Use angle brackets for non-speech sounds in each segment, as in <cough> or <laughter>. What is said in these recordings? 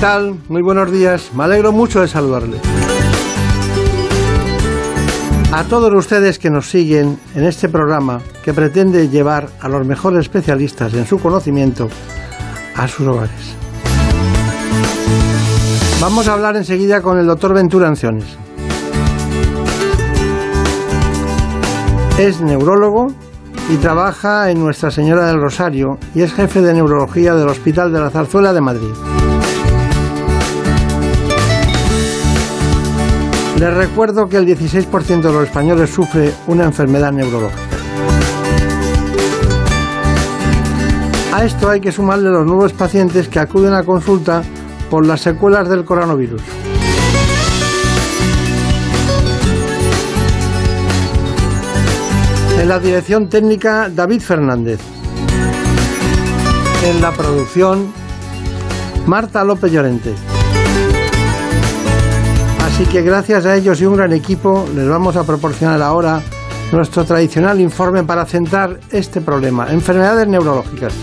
Tal? Muy buenos días. Me alegro mucho de saludarle. A todos ustedes que nos siguen en este programa que pretende llevar a los mejores especialistas en su conocimiento a sus hogares. Vamos a hablar enseguida con el doctor Ventura Anciones. Es neurólogo y trabaja en Nuestra Señora del Rosario y es jefe de neurología del Hospital de la Zarzuela de Madrid. Les recuerdo que el 16% de los españoles sufre una enfermedad neurológica. A esto hay que sumarle los nuevos pacientes que acuden a consulta por las secuelas del coronavirus. En la dirección técnica, David Fernández. En la producción, Marta López Llorente. Así que gracias a ellos y un gran equipo les vamos a proporcionar ahora nuestro tradicional informe para centrar este problema, enfermedades neurológicas.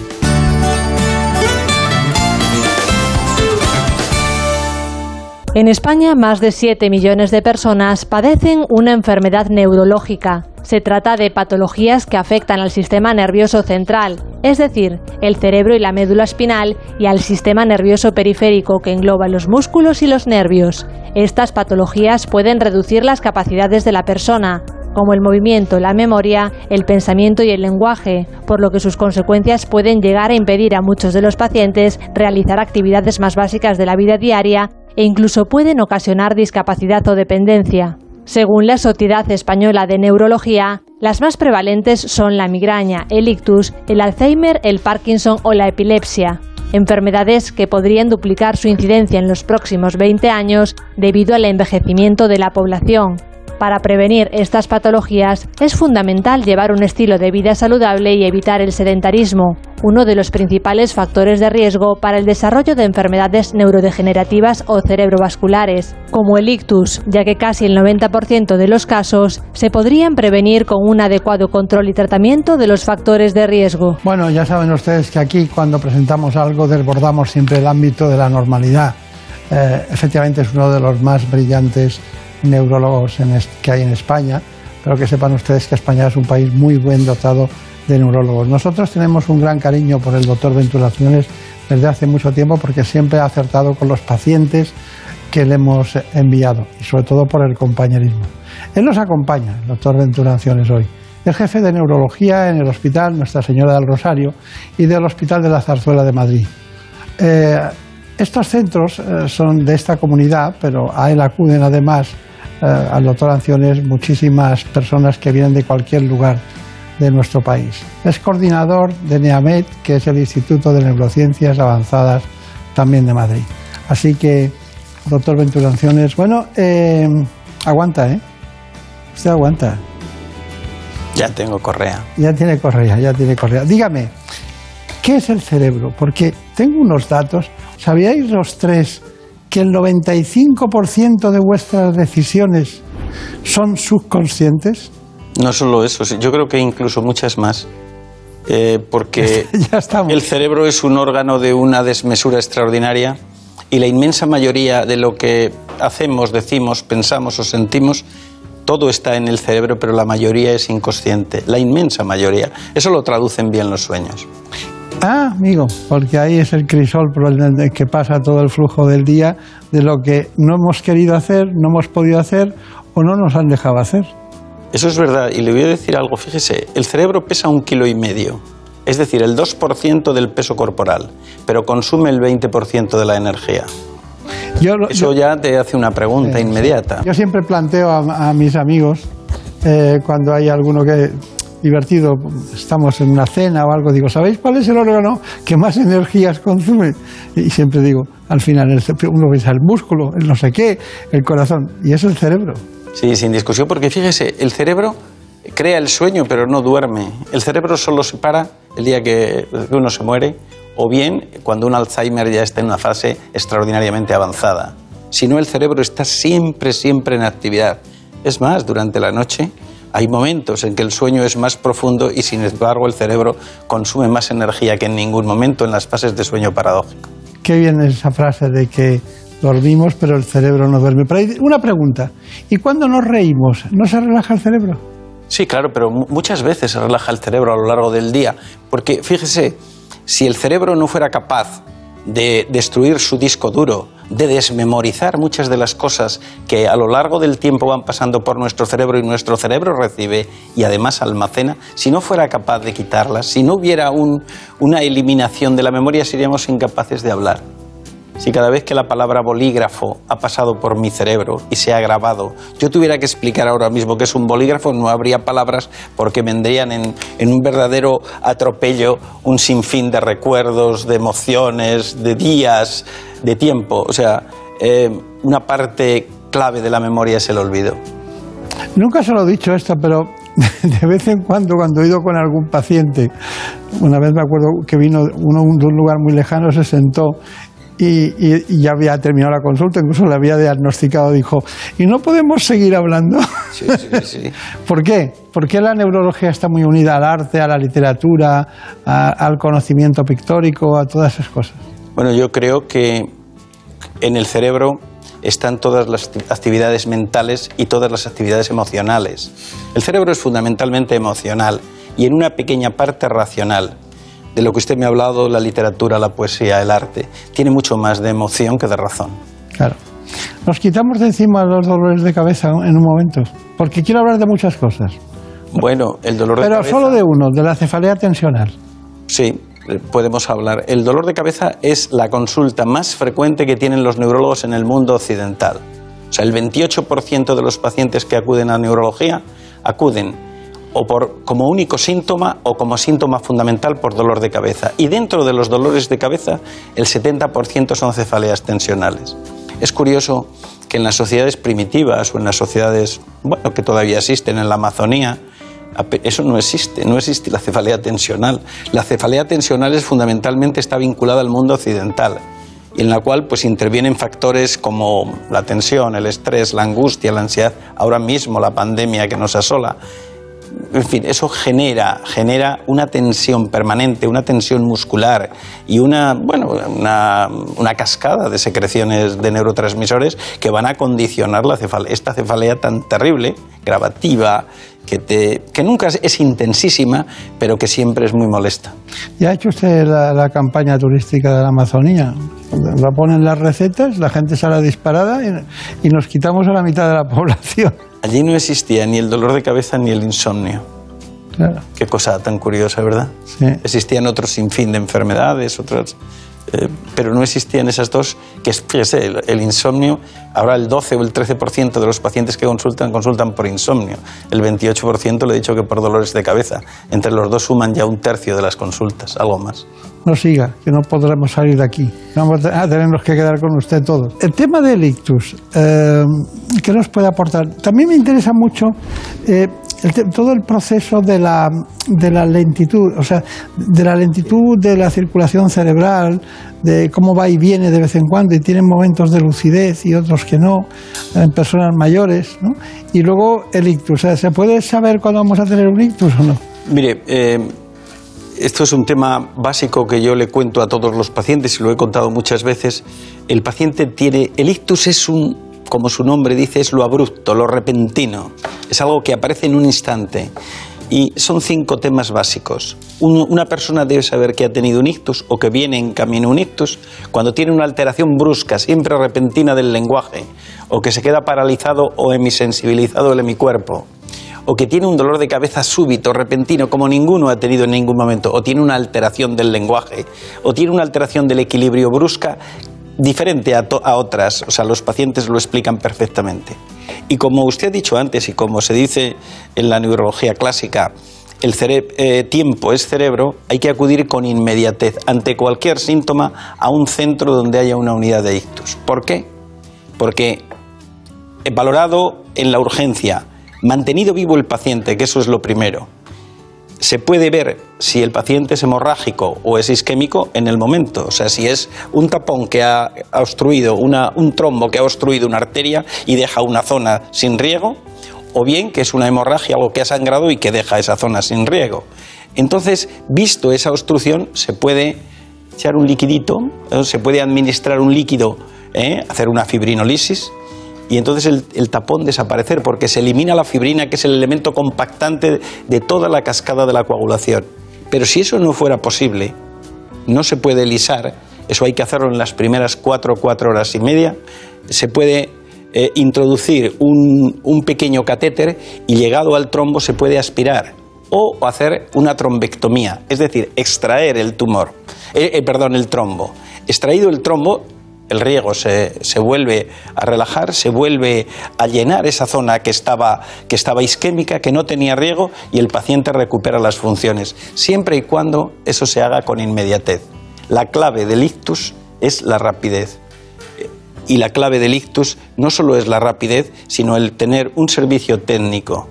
En España, más de 7 millones de personas padecen una enfermedad neurológica. Se trata de patologías que afectan al sistema nervioso central, es decir, el cerebro y la médula espinal, y al sistema nervioso periférico que engloba los músculos y los nervios. Estas patologías pueden reducir las capacidades de la persona, como el movimiento, la memoria, el pensamiento y el lenguaje, por lo que sus consecuencias pueden llegar a impedir a muchos de los pacientes realizar actividades más básicas de la vida diaria e incluso pueden ocasionar discapacidad o dependencia. Según la Sociedad Española de Neurología, las más prevalentes son la migraña, el ictus, el Alzheimer, el Parkinson o la epilepsia, enfermedades que podrían duplicar su incidencia en los próximos 20 años debido al envejecimiento de la población. Para prevenir estas patologías es fundamental llevar un estilo de vida saludable y evitar el sedentarismo, uno de los principales factores de riesgo para el desarrollo de enfermedades neurodegenerativas o cerebrovasculares, como el ictus, ya que casi el 90% de los casos se podrían prevenir con un adecuado control y tratamiento de los factores de riesgo. Bueno, ya saben ustedes que aquí cuando presentamos algo desbordamos siempre el ámbito de la normalidad. Eh, efectivamente es uno de los más brillantes neurólogos que hay en España, pero que sepan ustedes que España es un país muy buen dotado de neurólogos. Nosotros tenemos un gran cariño por el doctor Venturaciones desde hace mucho tiempo porque siempre ha acertado con los pacientes que le hemos enviado y sobre todo por el compañerismo. Él nos acompaña, el doctor Venturaciones, hoy. Es jefe de neurología en el Hospital Nuestra Señora del Rosario y del Hospital de la Zarzuela de Madrid. Eh, estos centros eh, son de esta comunidad, pero a él acuden además al doctor Anciones muchísimas personas que vienen de cualquier lugar de nuestro país. Es coordinador de NEAMED, que es el Instituto de Neurociencias Avanzadas también de Madrid. Así que, doctor Ventura Anciones, bueno, eh, aguanta, ¿eh? Usted aguanta. Ya tengo correa. Ya tiene correa, ya tiene correa. Dígame, ¿qué es el cerebro? Porque tengo unos datos. ¿Sabíais los tres que el 95% de vuestras decisiones son subconscientes? No solo eso, yo creo que incluso muchas más. Eh, porque <laughs> el cerebro es un órgano de una desmesura extraordinaria y la inmensa mayoría de lo que hacemos, decimos, pensamos o sentimos todo está en el cerebro, pero la mayoría es inconsciente, la inmensa mayoría. Eso lo traducen bien los sueños. Ah, amigo, porque ahí es el crisol por el que pasa todo el flujo del día de lo que no hemos querido hacer, no hemos podido hacer o no nos han dejado hacer. Eso es verdad, y le voy a decir algo, fíjese, el cerebro pesa un kilo y medio, es decir, el 2% del peso corporal, pero consume el 20% de la energía. Eso ya te hace una pregunta inmediata. Yo siempre planteo a, mis amigos, eh, cuando hay alguno que divertido, estamos en una cena o algo, digo, ¿sabéis cuál es el órgano que más energías consume? Y siempre digo, al final uno piensa el músculo, el no sé qué, el corazón, y es el cerebro. Sí, sin discusión, porque fíjese, el cerebro crea el sueño, pero no duerme. El cerebro solo se para el día que uno se muere, o bien cuando un Alzheimer ya está en una fase extraordinariamente avanzada. Si no, el cerebro está siempre, siempre en actividad. Es más, durante la noche hay momentos en que el sueño es más profundo y sin embargo el cerebro consume más energía que en ningún momento en las fases de sueño paradójico. Qué bien esa frase de que dormimos pero el cerebro no duerme. Pero hay una pregunta, ¿y cuando nos reímos, no se relaja el cerebro? Sí, claro, pero muchas veces se relaja el cerebro a lo largo del día, porque fíjese, si el cerebro no fuera capaz de destruir su disco duro, de desmemorizar muchas de las cosas que a lo largo del tiempo van pasando por nuestro cerebro y nuestro cerebro recibe y además almacena, si no fuera capaz de quitarlas, si no hubiera una eliminación de la memoria, seríamos incapaces de hablar. Si cada vez que la palabra bolígrafo ha pasado por mi cerebro y se ha grabado, yo tuviera que explicar ahora mismo que es un bolígrafo, no habría palabras porque vendrían en, un verdadero atropello un sinfín de recuerdos, de emociones, de días, de tiempo. O sea, eh, una parte clave de la memoria es el olvido. Nunca se lo he dicho esto, pero <laughs> de vez en cuando, cuando he ido con algún paciente, una vez me acuerdo que vino uno de un lugar muy lejano, se sentó y, ya había terminado la consulta, incluso le había diagnosticado, dijo, ¿y no podemos seguir hablando? Sí, sí, sí. <laughs> ¿Por qué? Porque la neurología está muy unida al arte, a la literatura, al conocimiento pictórico, a todas esas cosas. Bueno, yo creo que en el cerebro están todas las actividades mentales y todas las actividades emocionales. El cerebro es fundamentalmente emocional y en una pequeña parte racional de lo que usted me ha hablado, la literatura, la poesía, el arte, tiene mucho más de emoción que de razón. Claro. Nos quitamos de encima los dolores de cabeza en un momento, porque quiero hablar de muchas cosas. Bueno, el dolor de cabeza. Pero solo de uno, de la cefalea tensional. Sí, podemos hablar. El dolor de cabeza es la consulta más frecuente que tienen los neurólogos en el mundo occidental. O sea, el 28% de los pacientes que acuden a neurología acuden o por, como único síntoma o como síntoma fundamental por dolor de cabeza. Y dentro de los dolores de cabeza, el 70% son cefaleas tensionales. Es curioso que en las sociedades primitivas o en las sociedades bueno, que todavía existen en la Amazonía, eso no existe, no existe la cefalea tensional. La cefalea tensional es fundamentalmente está vinculada al mundo occidental en la cual pues intervienen factores como la tensión, el estrés, la angustia, la ansiedad, ahora mismo la pandemia que nos asola en fin, eso genera, genera una tensión permanente, una tensión muscular y una, bueno, una, una cascada de secreciones de neurotransmisores que van a condicionar la cefalea, esta cefalea tan terrible, gravativa, que, te, que nunca es, intensísima, pero que siempre es muy molesta. ¿Y ha hecho usted la, campaña turística de la Amazonía? La ponen las recetas, la gente sale disparada y nos quitamos a la mitad de la <laughs> población. Allí no existía ni el dolor de cabeza ni el insomnio. Claro. Qué cosa tan curiosa, ¿verdad? Sí. Existían otros sinfín de enfermedades, otras eh, pero no existían esas dos, que fíjese, el, insomnio, ahora el 12 o el 13% de los pacientes que consultan consultan por insomnio, el 28% le he dicho que por dolores de cabeza, entre los dos suman ya un tercio de las consultas, algo más. No siga, que no podremos salir de aquí, vamos a tenernos que quedar con usted todos. El tema del ictus, eh, ¿qué nos puede aportar? También me interesa mucho eh, todo el proceso de la, de la lentitud, o sea, de la lentitud de la circulación cerebral, de cómo va y viene de vez en cuando y tienen momentos de lucidez y otros que no, en personas mayores, ¿no? Y luego el ictus, o sea, ¿se puede saber cuándo vamos a tener un ictus o no? Mire, eh, esto es un tema básico que yo le cuento a todos los pacientes y lo he contado muchas veces. El paciente tiene, el ictus es un como su nombre dice, es lo abrupto, lo repentino. Es algo que aparece en un instante. Y son cinco temas básicos. una persona debe saber que ha tenido un ictus o que viene en camino un ictus cuando tiene una alteración brusca, siempre repentina del lenguaje, o que se queda paralizado o hemisensibilizado el hemicuerpo, o que tiene un dolor de cabeza súbito, repentino, como ninguno ha tenido en ningún momento, o tiene una alteración del lenguaje, o tiene una alteración del equilibrio brusca diferente a, otras, o sea, los pacientes lo explican perfectamente. Y como usted ha dicho antes y como se dice en la neurología clásica, el eh, tiempo es cerebro, hay que acudir con inmediatez ante cualquier síntoma a un centro donde haya una unidad de ictus. ¿Por qué? Porque valorado en la urgencia, mantenido vivo el paciente, que eso es lo primero, se puede ver si el paciente es hemorrágico o es isquémico en el momento. O sea, si es un tapón que ha obstruido, un trombo que ha obstruido una arteria y deja una zona sin riego, o bien que es una hemorragia, algo que ha sangrado y que deja esa zona sin riego. Entonces, visto esa obstrucción, se puede echar un liquidito, se puede administrar un líquido, ¿eh? hacer una fibrinolisis, y entonces el, tapón desaparecer porque se elimina la fibrina que es el elemento compactante de toda la cascada de la coagulación. Pero si eso no fuera posible, no se puede lisar, eso hay que hacerlo en las primeras cuatro, cuatro horas y media, se puede eh, introducir un, pequeño catéter y llegado al trombo se puede aspirar o hacer una trombectomía, es decir, extraer el tumor, eh, eh, perdón, el trombo. Extraído el trombo, el riego se, vuelve a relajar, se vuelve a llenar esa zona que estaba, que estaba isquémica, que no tenía riego, y el paciente recupera las funciones, siempre y cuando eso se haga con inmediatez. La clave del ictus es la rapidez. Y la clave del ictus no solo es la rapidez, sino el tener un servicio técnico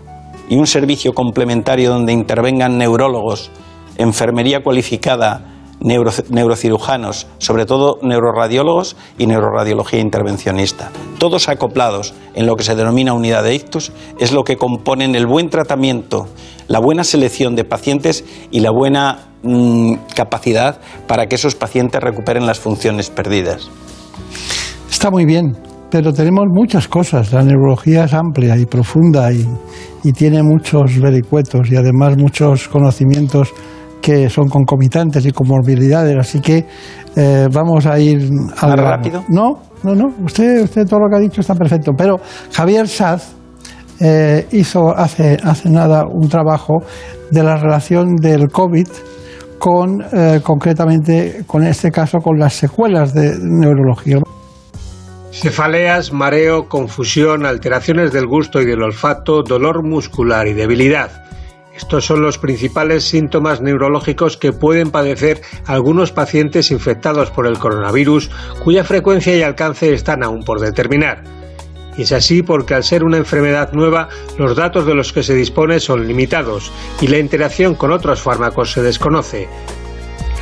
y un servicio complementario donde intervengan neurólogos, enfermería cualificada, neurocirujanos, sobre todo neuroradiólogos y neuroradiología intervencionista. Todos acoplados en lo que se denomina unidad de ictus es lo que componen el buen tratamiento, la buena selección de pacientes y la buena mm, capacidad para que esos pacientes recuperen las funciones perdidas. Está muy bien, pero tenemos muchas cosas. La neurología es amplia y profunda y, y tiene muchos vericuetos y además muchos conocimientos que son concomitantes y comorbilidades, así que eh, vamos a ir al rápido. No, no, no, usted, usted todo lo que ha dicho está perfecto, pero Javier Saz eh, hizo hace, hace nada un trabajo de la relación del COVID con, eh, concretamente, con este caso, con las secuelas de neurología. Cefaleas, mareo, confusión, alteraciones del gusto y del olfato, dolor muscular y debilidad. Estos son los principales síntomas neurológicos que pueden padecer algunos pacientes infectados por el coronavirus, cuya frecuencia y alcance están aún por determinar. Es así porque al ser una enfermedad nueva, los datos de los que se dispone son limitados y la interacción con otros fármacos se desconoce.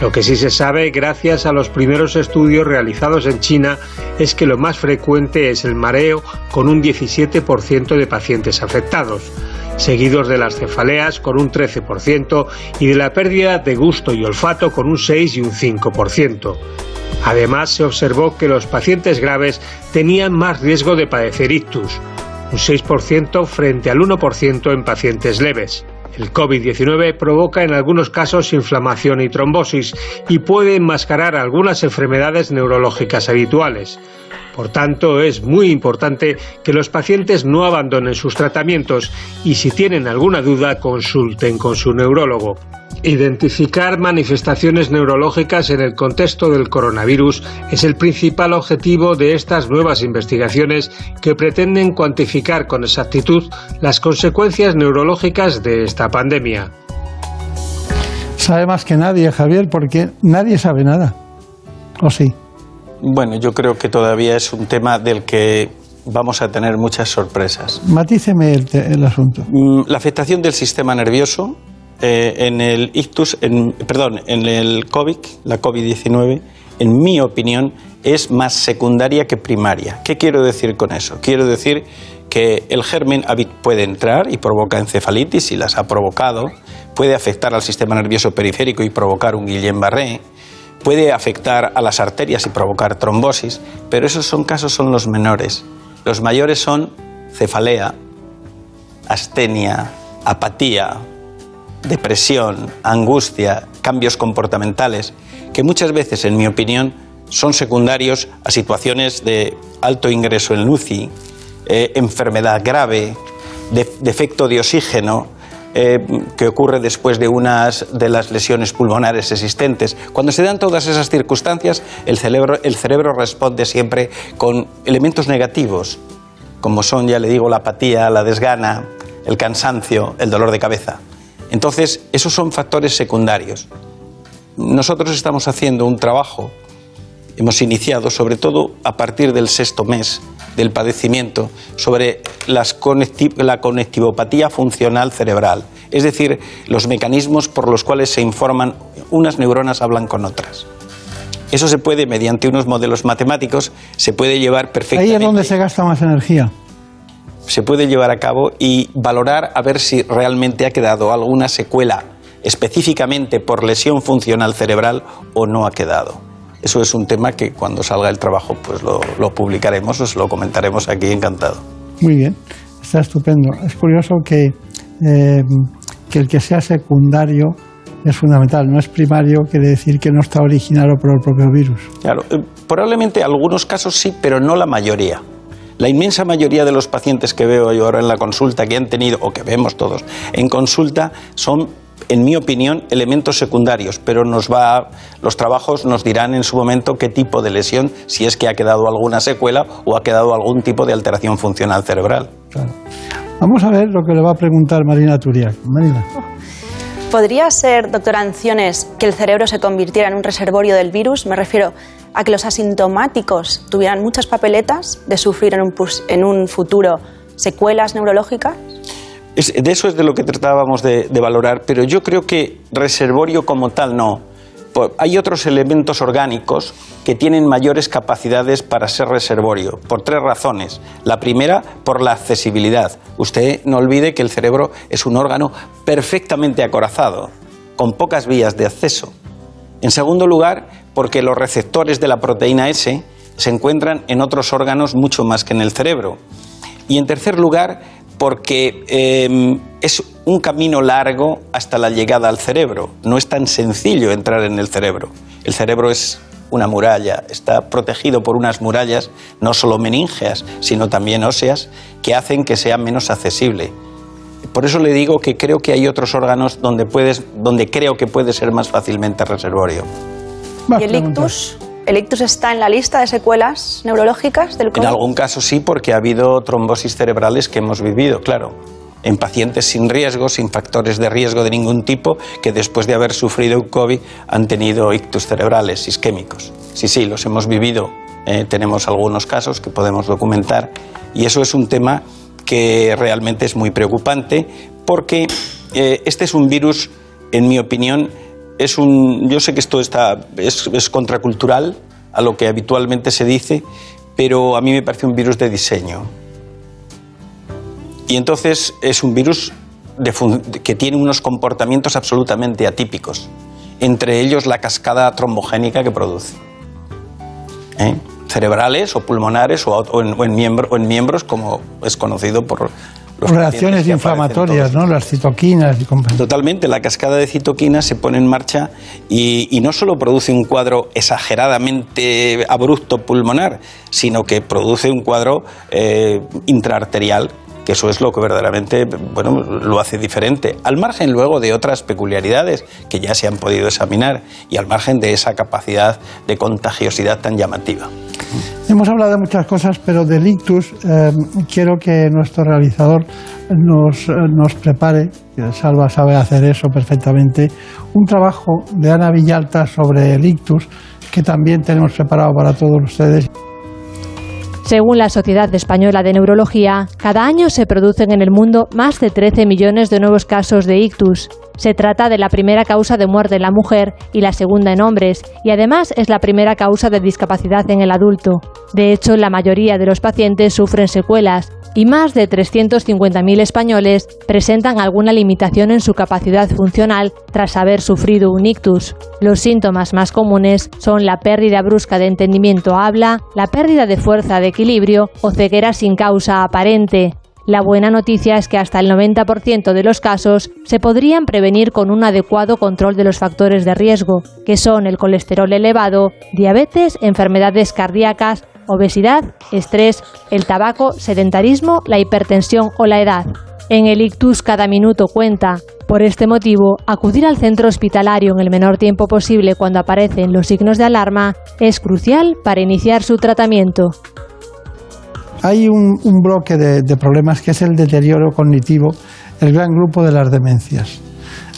Lo que sí se sabe, gracias a los primeros estudios realizados en China, es que lo más frecuente es el mareo con un 17% de pacientes afectados seguidos de las cefaleas con un 13% y de la pérdida de gusto y olfato con un 6 y un 5%. Además, se observó que los pacientes graves tenían más riesgo de padecer ictus, un 6% frente al 1% en pacientes leves. El COVID-19 provoca en algunos casos inflamación y trombosis y puede enmascarar algunas enfermedades neurológicas habituales. Por tanto, es muy importante que los pacientes no abandonen sus tratamientos y si tienen alguna duda consulten con su neurólogo. Identificar manifestaciones neurológicas en el contexto del coronavirus es el principal objetivo de estas nuevas investigaciones que pretenden cuantificar con exactitud las consecuencias neurológicas de esta pandemia. Sabe más que nadie, Javier, porque nadie sabe nada. ¿O sí? Bueno, yo creo que todavía es un tema del que vamos a tener muchas sorpresas. Matíceme el, asunto. Mm, la afectación del sistema nervioso eh, en el ictus, perdón, en el COVID, la COVID-19, en mi opinión, es más secundaria que primaria. ¿Qué quiero decir con eso? Quiero decir que el germen puede entrar y provoca encefalitis, y las ha provocado, puede afectar al sistema nervioso periférico y provocar un Guillain-Barré, puede afectar a las arterias y provocar trombosis, pero esos son casos son los menores. Los mayores son cefalea, astenia, apatía, depresión, angustia, cambios comportamentales, que muchas veces, en mi opinión, son secundarios a situaciones de alto ingreso en UCI, eh, enfermedad grave, defecto de oxígeno, eh, que ocurre después de unas de las lesiones pulmonares existentes. Cuando se dan todas esas circunstancias, el cerebro, el cerebro responde siempre con elementos negativos, como son, ya le digo, la apatía, la desgana, el cansancio, el dolor de cabeza. Entonces, esos son factores secundarios. Nosotros estamos haciendo un trabajo, hemos iniciado sobre todo a partir del sexto mes del padecimiento, sobre las la conectivopatía funcional cerebral, es decir, los mecanismos por los cuales se informan unas neuronas hablan con otras. Eso se puede, mediante unos modelos matemáticos, se puede llevar perfectamente. Ahí es donde se gasta más energía se puede llevar a cabo y valorar a ver si realmente ha quedado alguna secuela específicamente por lesión funcional cerebral o no ha quedado. Eso es un tema que cuando salga el trabajo pues lo, publicaremos, os lo comentaremos aquí encantado. Muy bien, está estupendo. Es curioso que, eh, que el que sea secundario es fundamental. No es primario, quiere decir que no está originado por el propio virus. Claro, eh, probablemente algunos casos sí, pero no la mayoría. La inmensa mayoría de los pacientes que veo yo ahora en la consulta, que han tenido, o que vemos todos en consulta, son en mi opinión, elementos secundarios, pero nos va, los trabajos nos dirán en su momento qué tipo de lesión, si es que ha quedado alguna secuela o ha quedado algún tipo de alteración funcional cerebral. Vamos a ver lo que le va a preguntar Marina Turiak. Marina. ¿Podría ser, doctora Anciones, que el cerebro se convirtiera en un reservorio del virus? Me refiero a que los asintomáticos tuvieran muchas papeletas de sufrir en un, en un futuro secuelas neurológicas? De eso es de lo que tratábamos de, de, valorar, pero yo creo que reservorio como tal no. Hay otros elementos orgánicos que tienen mayores capacidades para ser reservorio, por tres razones. La primera, por la accesibilidad. Usted no olvide que el cerebro es un órgano perfectamente acorazado, con pocas vías de acceso. En segundo lugar, porque los receptores de la proteína S se encuentran en otros órganos mucho más que en el cerebro. Y en tercer lugar, porque em, es un camino largo hasta la llegada al cerebro. No es tan sencillo entrar en el cerebro. El cerebro es una muralla, está protegido por unas murallas no solo meníngeas, sino también óseas, que hacen que sea menos accesible. Por eso le digo que creo que hay otros órganos donde, puedes, donde creo que puede ser más fácilmente reservorio. ¿Y el ictus? ¿El ictus está en la lista de secuelas neurológicas del COVID? En algún caso sí, porque ha habido trombosis cerebrales que hemos vivido, claro. En pacientes sin riesgo, sin factores de riesgo de ningún tipo, que después de haber sufrido un COVID han tenido ictus cerebrales isquémicos. Sí, sí, los hemos vivido. Eh, tenemos algunos casos que podemos documentar. Y eso es un tema que realmente es muy preocupante porque eh, este es un virus, en mi opinión, es un, yo sé que esto está, es, contracultural a lo que habitualmente se dice, pero a mí me parece un virus de diseño. Y entonces es un virus que tiene unos comportamientos absolutamente atípicos, entre ellos la cascada trombogénica que produce. ¿Eh? cerebrales o pulmonares o, en, o en miembros, como es conocido por reacciones inflamatorias, ¿no? Las citoquinas y Totalmente, la cascada de citoquinas se pone en marcha y, no solo produce un cuadro exageradamente abrupto pulmonar, sino que produce un cuadro eh, intraarterial que eso es lo que verdaderamente bueno, lo hace diferente, al margen luego de otras peculiaridades que ya se han podido examinar y al margen de esa capacidad de contagiosidad tan llamativa. Hemos hablado de muchas cosas, pero del ictus eh, quiero que nuestro realizador nos, nos prepare, Salva sabe hacer eso perfectamente, un trabajo de Ana Villalta sobre el ictus que también tenemos preparado para todos ustedes. Según la Sociedad Española de Neurología, cada año se producen en el mundo más de 13 millones de nuevos casos de ictus. Se trata de la primera causa de muerte en la mujer y la segunda en hombres, y además es la primera causa de discapacidad en el adulto. De hecho, la mayoría de los pacientes sufren secuelas, y más de 350.000 españoles presentan alguna limitación en su capacidad funcional tras haber sufrido un ictus. Los síntomas más comunes son la pérdida brusca de entendimiento habla, la pérdida de fuerza de equilibrio o ceguera sin causa aparente. La buena noticia es que hasta el 90% de los casos se podrían prevenir con un adecuado control de los factores de riesgo, que son el colesterol elevado, diabetes, enfermedades cardíacas, obesidad, estrés, el tabaco, sedentarismo, la hipertensión o la edad. En el ictus cada minuto cuenta. Por este motivo, acudir al centro hospitalario en el menor tiempo posible cuando aparecen los signos de alarma es crucial para iniciar su tratamiento. Hay un, bloque de, problemas que es el deterioro cognitivo, el gran grupo de las demencias.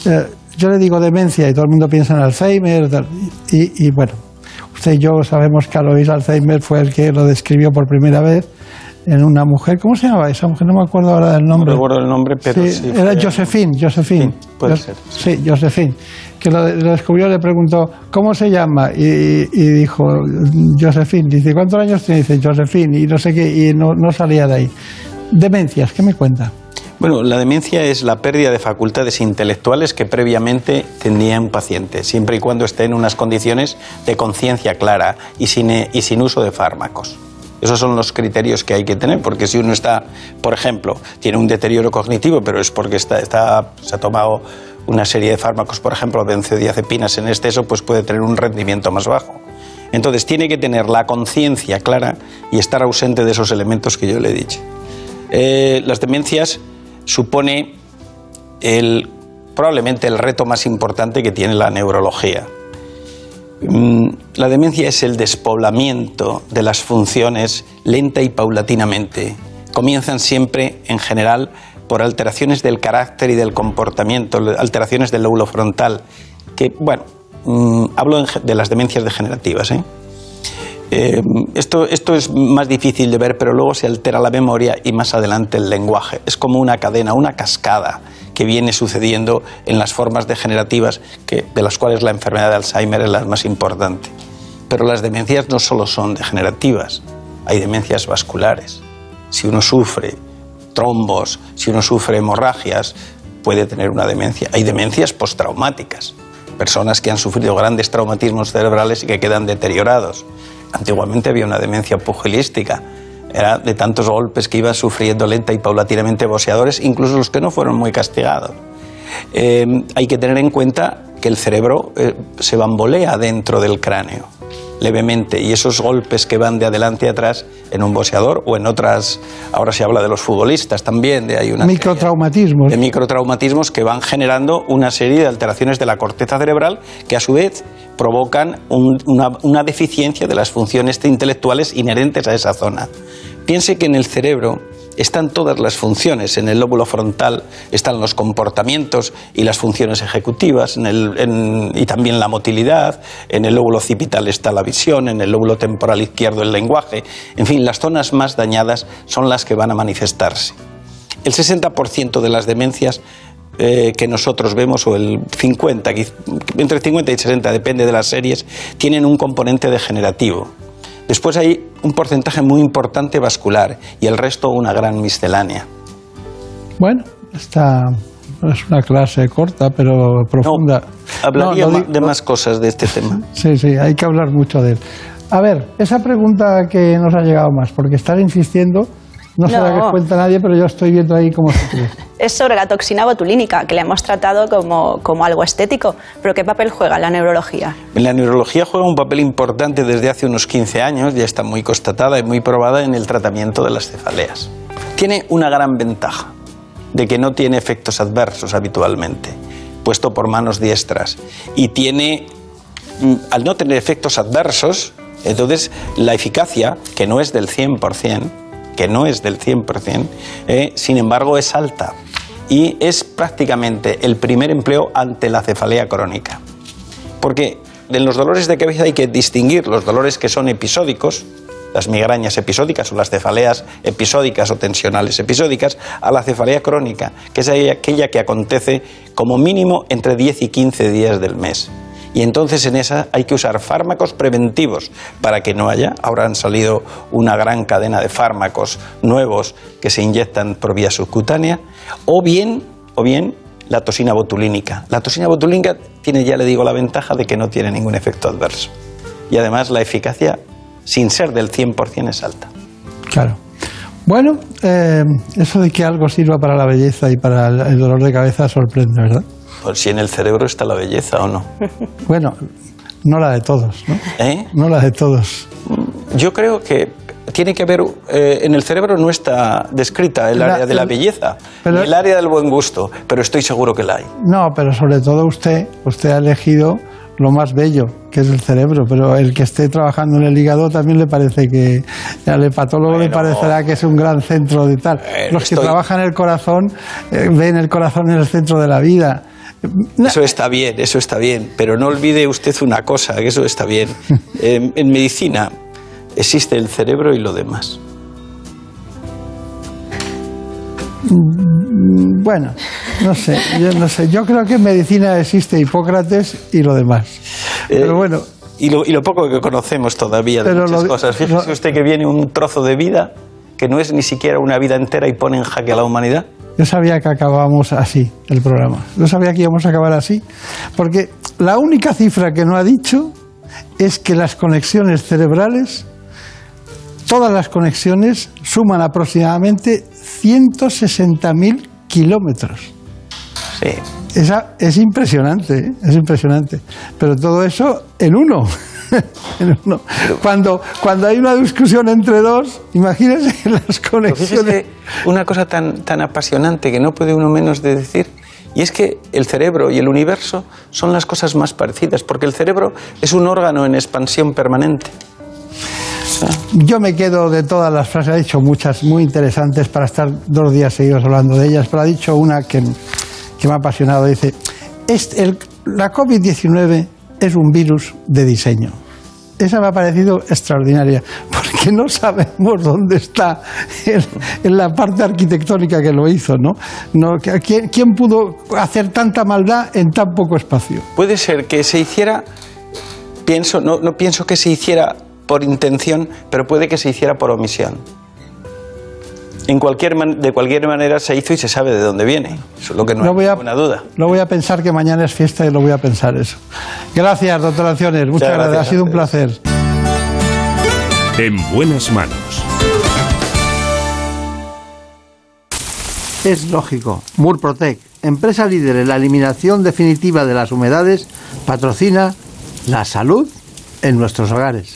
Eh, yo le digo demencia y todo el mundo piensa en Alzheimer y, bueno, usted y yo sabemos que Alois Alzheimer fue el que lo describió por primera vez en una mujer. ¿Cómo se llamaba esa mujer? No me acuerdo ahora del nombre. No recuerdo el nombre, pero sí. era Josephine, Josephine. puede ser. Sí, Josephine. Que lo, descubrió, le preguntó, ¿cómo se llama? Y, dijo, Josephine. Dice, ¿cuántos años tiene? Dice, Josephine. Y no sé qué, y no, no salía de ahí. Demencias, ¿qué me cuenta? Bueno, la demencia es la pérdida de facultades intelectuales que previamente tenía un paciente, siempre y cuando esté en unas condiciones de conciencia clara y sin, y sin uso de fármacos. Esos son los criterios que hay que tener, porque si uno está, por ejemplo, tiene un deterioro cognitivo, pero es porque está, se ha tomado una serie de fármacos, por ejemplo, benzodiazepinas en exceso, pues puede tener un rendimiento más bajo. Entonces tiene que tener la conciencia clara y estar ausente de esos elementos que yo le he dicho. Eh, las demencias supone probablemente el reto más importante que tiene la neurología. Mm, la demencia es el despoblamiento de las funciones lenta y paulatinamente. Comienzan siempre, en general, por alteraciones del carácter y del comportamiento, alteraciones del lóbulo frontal, que, bueno, mm, hablo de las demencias degenerativas. ¿eh? Eh, esto, esto es más difícil de ver, pero luego se altera la memoria y más adelante el lenguaje. Es como una cadena, una cascada que viene sucediendo en las formas degenerativas, que, de las cuales la enfermedad de Alzheimer es la más importante. Pero las demencias no solo son degenerativas, hay demencias vasculares. Si uno sufre trombos, si uno sufre hemorragias, puede tener una demencia. Hay demencias postraumáticas, personas que han sufrido grandes traumatismos cerebrales y que quedan deteriorados. Antiguamente había una demencia pugilística, era de tantos golpes que iba sufriendo lenta y paulatinamente boxeadores, incluso los que no fueron muy castigados. Eh, hay que tener en cuenta que el cerebro eh, se bambolea dentro del cráneo levemente y esos golpes que van de adelante a atrás en un boxeador o en otras ahora se habla de los futbolistas también de hay una microtraumatismos. de microtraumatismos que van generando una serie de alteraciones de la corteza cerebral que a su vez provocan una, una deficiencia de las funciones intelectuales inherentes a esa zona. Piense que en el cerebro están todas las funciones. En el lóbulo frontal están los comportamientos y las funciones ejecutivas, y también la motilidad. En el lóbulo occipital está la visión, en el lóbulo temporal izquierdo el lenguaje. En fin, las zonas más dañadas son las que van a manifestarse. El 60% de las demencias eh, que nosotros vemos, o el 50, entre 50 y 60, depende de las series, tienen un componente degenerativo Después hay un porcentaje muy importante vascular y el resto una gran miscelánea. Bueno, esta es una clase corta pero profunda. hablaría de más cosas de este tema. <laughs> sí, sí, hay que hablar mucho de él. A ver, esa pregunta que nos ha llegado más, porque estar insistiendo no, se la cuenta nadie, pero yo estoy viendo ahí cómo se cree. <laughs> Es sobre la toxina botulínica, que la hemos tratado como, como, algo estético. ¿Pero qué papel juega en la neurología? La neurología juega un papel importante desde hace unos 15 años, ya está muy constatada y muy probada en el tratamiento de las cefaleas. Tiene una gran ventaja, de que no tiene efectos adversos habitualmente, puesto por manos diestras. Y tiene, mm, al no tener efectos adversos, entonces la eficacia, que no es del 100%, que no es del 100%, eh, sin embargo es alta y es prácticamente el primer empleo ante la cefalea crónica. Porque en los dolores de cabeza hay que distinguir los dolores que son episódicos, las migrañas episódicas o las cefaleas episódicas o tensionales episódicas, a la cefalea crónica, que es aquella que acontece como mínimo entre 10 y 15 días del mes y entonces en esa hay que usar fármacos preventivos para que no haya. Ahora han salido una gran cadena de fármacos nuevos que se inyectan por vía subcutánea o bien, o bien la toxina botulínica. La toxina botulínica tiene, ya le digo, la ventaja de que no tiene ningún efecto adverso. Y además la eficacia, sin ser del 100%, es alta. Claro. Bueno, eh, eso de que algo sirva para la belleza y para el dolor de cabeza sorprende, ¿verdad? Pues si en el cerebro está la belleza o no. <laughs> Bueno, no la de todos, ¿no? ¿Eh? No la de todos. Yo creo que tiene que haber, eh, en el cerebro no está descrita el La- área de la el- belleza, pero- ni el área del buen gusto, pero estoy seguro que la hay. No, pero sobre todo usted, usted ha elegido lo más bello, que es el cerebro, pero el que esté trabajando en el hígado también le parece que al hepatólogo le parecerá que es un gran centro de tal. Los que estoy- trabajan el corazón eh, ven el corazón en el centro de la vida. Eso está bien, eso está bien, pero no olvide usted una cosa, que eso está bien. <laughs> En, en medicina existe el cerebro y lo demás. Bueno, no sé, yo no sé. Yo creo que en medicina existe Hipócrates y lo demás. Eh, Pero bueno, Y lo, y lo poco que conocemos todavía de muchas lo- cosas. Fíjese lo- usted que viene un trozo de vida que no es ni siquiera una vida entera y pone en jaque a la humanidad. Yo sabía que acabábamos así el programa. Yo sabía que íbamos a acabar así. Porque la única cifra que no ha dicho es que las conexiones cerebrales, todas las conexiones, suman aproximadamente 160.000 kilómetros. Sí. Esa, es impresionante, ¿eh? es impresionante. Pero todo eso en uno. <laughs> uno. Cuando, cuando hay una discusión entre dos, imagínense <laughs> las Pero conexiones. una cosa tan, tan apasionante que no puede uno menos de decir, y es que el cerebro y el universo son las cosas más parecidas, porque el cerebro es un órgano en expansión permanente. Yo me quedo de todas las frases, ha dicho muchas muy interesantes para estar dos días seguidos hablando de ellas, pero ha dicho una que, que me ha apasionado. Dice, "Este- el- la COVID-19 es un virus de diseño. Esa me ha parecido extraordinaria, <laughs> porque no sabemos dónde está en, en la parte arquitectónica que lo hizo, ¿no? no ¿quién, quién pudo hacer tanta maldad en tan poco espacio? Puede ser que se hiciera, pienso, no, no pienso que se hiciera por intención, pero puede que se hiciera por omisión. En cualquier man- de cualquier manera se hizo y se sabe de dónde viene. Eso es lo que no Lo hay voy a- duda. Lo voy a pensar que mañana es fiesta y lo voy a pensar eso. Gracias, doctor Anciones. Muchas, Muchas gracias. gracias Ha sido un placer. En buenas manos. Es lógico. Murprotec, empresa líder en la eliminación definitiva de las humedades, patrocina la salud en nuestros hogares.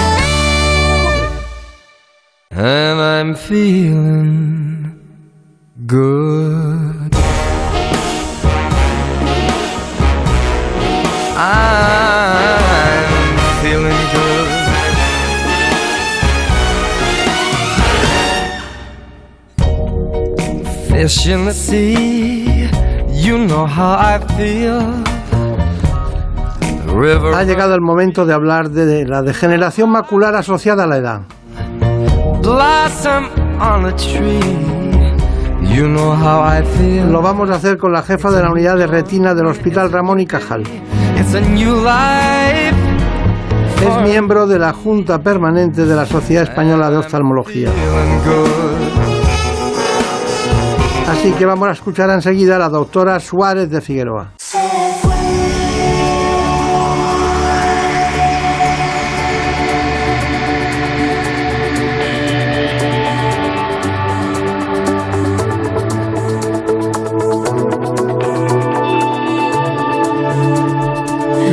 And I'm feeling good. I'm feeling good. Fish in the sea, you know how I feel. Ha llegado el momento de hablar de la degeneración macular asociada a la edad. Blossom on a tree. You know how I feel. Lo vamos a hacer con la jefa de la unidad de retina del Hospital Ramón y Cajal. It's a new life. Es miembro de la Junta Permanente de la Sociedad Española de Oftalmología. Así que vamos a escuchar enseguida a la doctora Suárez de Figueroa.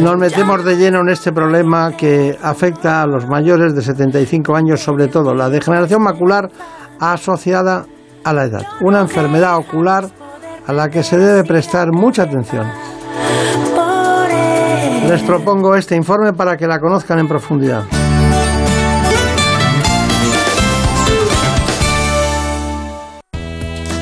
Nos metemos de lleno en este problema que afecta a los mayores de 75 años, sobre todo la degeneración macular asociada a la edad, una enfermedad ocular a la que se debe prestar mucha atención. Les propongo este informe para que la conozcan en profundidad.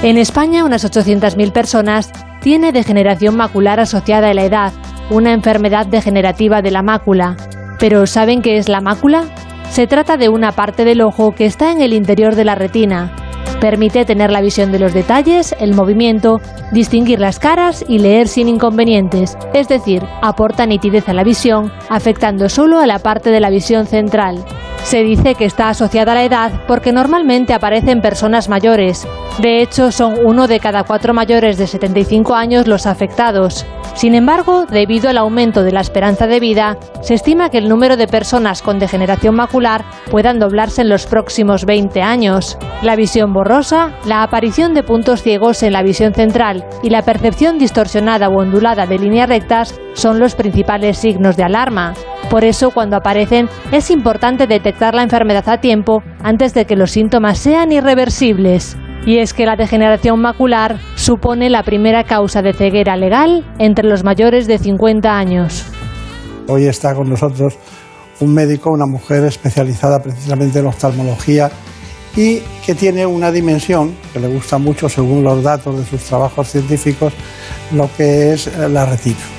En España, unas 800.000 personas tiene degeneración macular asociada a la edad, una enfermedad degenerativa de la mácula. Pero ¿saben qué es la mácula? Se trata de una parte del ojo que está en el interior de la retina. Permite tener la visión de los detalles, el movimiento, distinguir las caras y leer sin inconvenientes, es decir, aporta nitidez a la visión, afectando solo a la parte de la visión central. Se dice que está asociada a la edad porque normalmente aparece en personas mayores. De hecho, son uno de cada cuatro mayores de 75 años los afectados. Sin embargo, debido al aumento de la esperanza de vida, se estima que el número de personas con degeneración macular puedan doblarse en los próximos 20 años. La visión borrosa, la aparición de puntos ciegos en la visión central y la percepción distorsionada o ondulada de líneas rectas son los principales signos de alarma. Por eso, cuando aparecen, es importante detectar la enfermedad a tiempo antes de que los síntomas sean irreversibles. Y es que la degeneración macular supone la primera causa de ceguera legal entre los mayores de 50 años. Hoy está con nosotros un médico, una mujer especializada precisamente en oftalmología y que tiene una dimensión que le gusta mucho según los datos de sus trabajos científicos, lo que es la retina.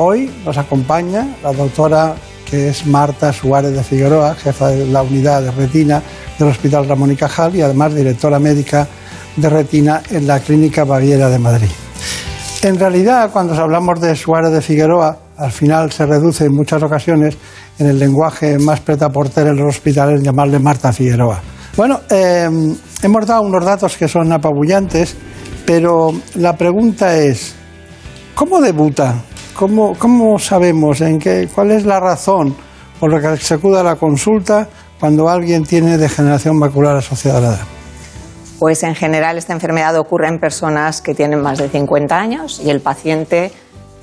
Hoy nos acompaña la doctora que es Marta Suárez de Figueroa, jefa de la unidad de retina del Hospital Ramón y Cajal y además directora médica de retina en la Clínica Baviera de Madrid. En realidad, cuando hablamos de Suárez de Figueroa, al final se reduce en muchas ocasiones en el lenguaje más pretaporter en los hospitales llamarle Marta Figueroa. Bueno, eh, hemos dado unos datos que son apabullantes, pero la pregunta es, ¿cómo debuta ¿Cómo, sabemos en qué, cuál es la razón por la que se acuda a la consulta cuando alguien tiene degeneración macular asociada? Pues en general esta enfermedad ocurre en personas que tienen más de 50 años y el paciente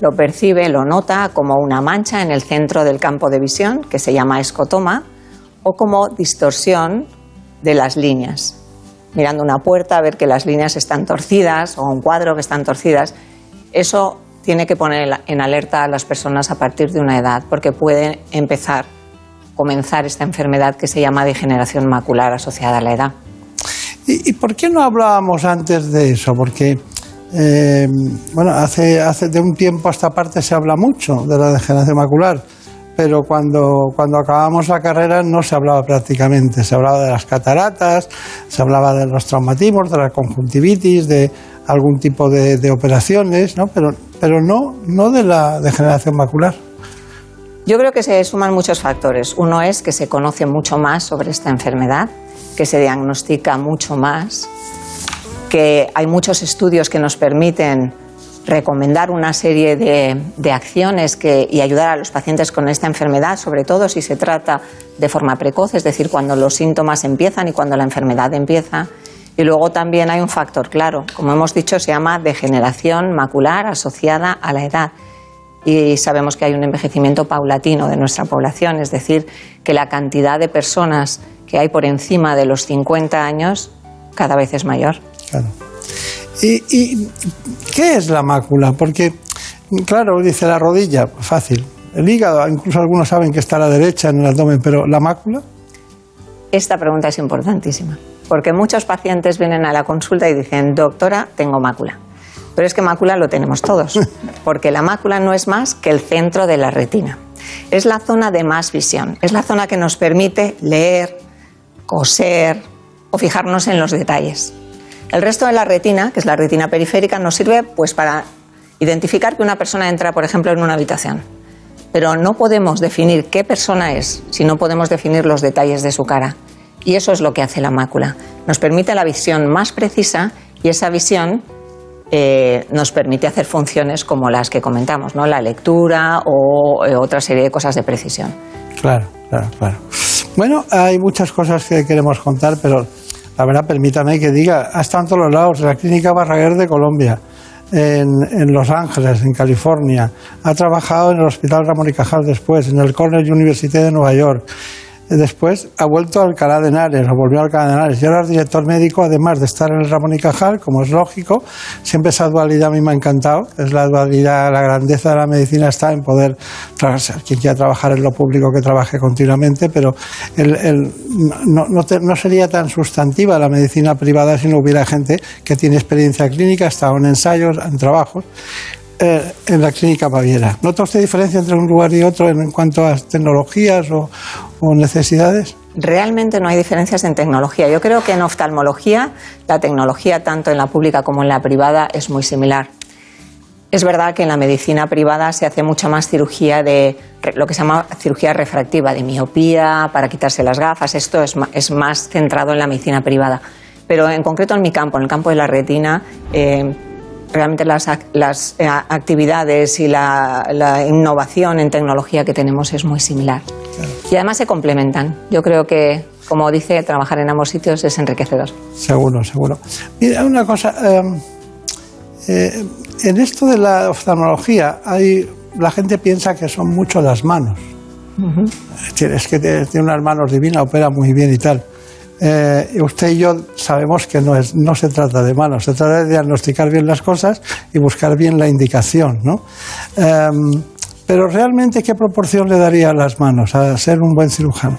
lo percibe, lo nota como una mancha en el centro del campo de visión, que se llama escotoma, o como distorsión de las líneas. Mirando una puerta, a ver que las líneas están torcidas o un cuadro que están torcidas. Eso tiene que poner en alerta a las personas a partir de una edad, porque puede empezar, comenzar esta enfermedad que se llama degeneración macular asociada a la edad. ¿Y, por qué no hablábamos antes de eso? Porque, eh, bueno, hace, hace de un tiempo a esta parte se habla mucho de la degeneración macular, pero cuando, cuando acabamos la carrera no se hablaba prácticamente. Se hablaba de las cataratas, se hablaba de los traumatismos, de la conjuntivitis, de algún tipo de, de operaciones, ¿no? Pero pero no, no de la degeneración macular. Yo creo que se suman muchos factores. Uno es que se conoce mucho más sobre esta enfermedad, que se diagnostica mucho más, que hay muchos estudios que nos permiten recomendar una serie de, acciones y ayudar a los pacientes con esta enfermedad, sobre todo si se trata de forma precoz, es decir, cuando los síntomas empiezan y cuando la enfermedad empieza. Y luego también hay un factor claro, como hemos dicho, se llama degeneración macular asociada a la edad. Y sabemos que hay un envejecimiento paulatino de nuestra población, es decir, que la cantidad de personas que hay por encima de los 50 años cada vez es mayor. Claro. ¿Y, qué es la mácula? Porque, claro, dice la rodilla, fácil. El hígado, incluso algunos saben que está a la derecha en el abdomen, pero ¿la mácula? Esta pregunta es importantísima porque muchos pacientes vienen a la consulta y dicen, doctora, tengo mácula. Pero es que mácula lo tenemos todos, <laughs> porque la mácula no es más que el centro de la retina. Es la zona de más visión, es la zona que nos permite leer, coser o fijarnos en los detalles. El resto de la retina, que es la retina periférica, nos sirve pues para identificar que una persona entra, por ejemplo, en una habitación. Pero no podemos definir qué persona es si no podemos definir los detalles de su cara. Y eso es lo que hace la mácula. Nos permite la visión más precisa y esa visión eh, nos permite hacer funciones como las que comentamos, ¿no? la lectura o eh, otra serie de cosas de precisión. Claro, claro, claro. Bueno, hay muchas cosas que queremos contar, pero la verdad, permítame que diga, ha estado en todos los lados, la Clínica Barraguer de Colombia, en, en, Los Ángeles, en California, ha trabajado en el Hospital Ramón y Cajal después, en el Cornell University de Nueva York, Después ha vuelto a Alcalá de Henares, o volvió a Alcalá de Henares. Y ahora es director médico, además de estar en el Ramón y Cajal, como es lógico. Siempre esa dualidad a mí me ha encantado. Es la dualidad, la grandeza de la medicina está en poder, quien quiera trabajar en lo público, que trabaje continuamente, pero no, no, sería tan sustantiva la medicina privada si no hubiera gente que tiene experiencia clínica, estado en ensayos, en trabajos. Eh, en la clínica Baviera. ¿Nota usted diferencia entre un lugar y otro en, cuanto a tecnologías o, necesidades? realmente no hay diferencias en tecnología. Yo creo que en oftalmología la tecnología, tanto en la pública como en la privada, es muy similar. Es verdad que en la medicina privada se hace mucha más cirugía de lo que se llama cirugía refractiva, de miopía, para quitarse las gafas. Esto es, es más centrado en la medicina privada. Pero en concreto en mi campo, en el campo de la retina, eh, realmente las, las eh, actividades y la, la, innovación en tecnología que tenemos es muy similar. Y además se complementan. Yo creo que, como dice, trabajar en ambos sitios es enriquecedor. Seguro, seguro. Mira, una cosa. Eh, eh, en esto de la oftalmología, hay, la gente piensa que son mucho las manos. Es que tiene unas manos divinas, opera muy bien y tal. Eh, usted y yo sabemos que no, es, no se trata de manos, se trata de diagnosticar bien las cosas y buscar bien la indicación. ¿no? Em, pero realmente, ¿qué proporción le daría a las manos a ser un buen cirujano?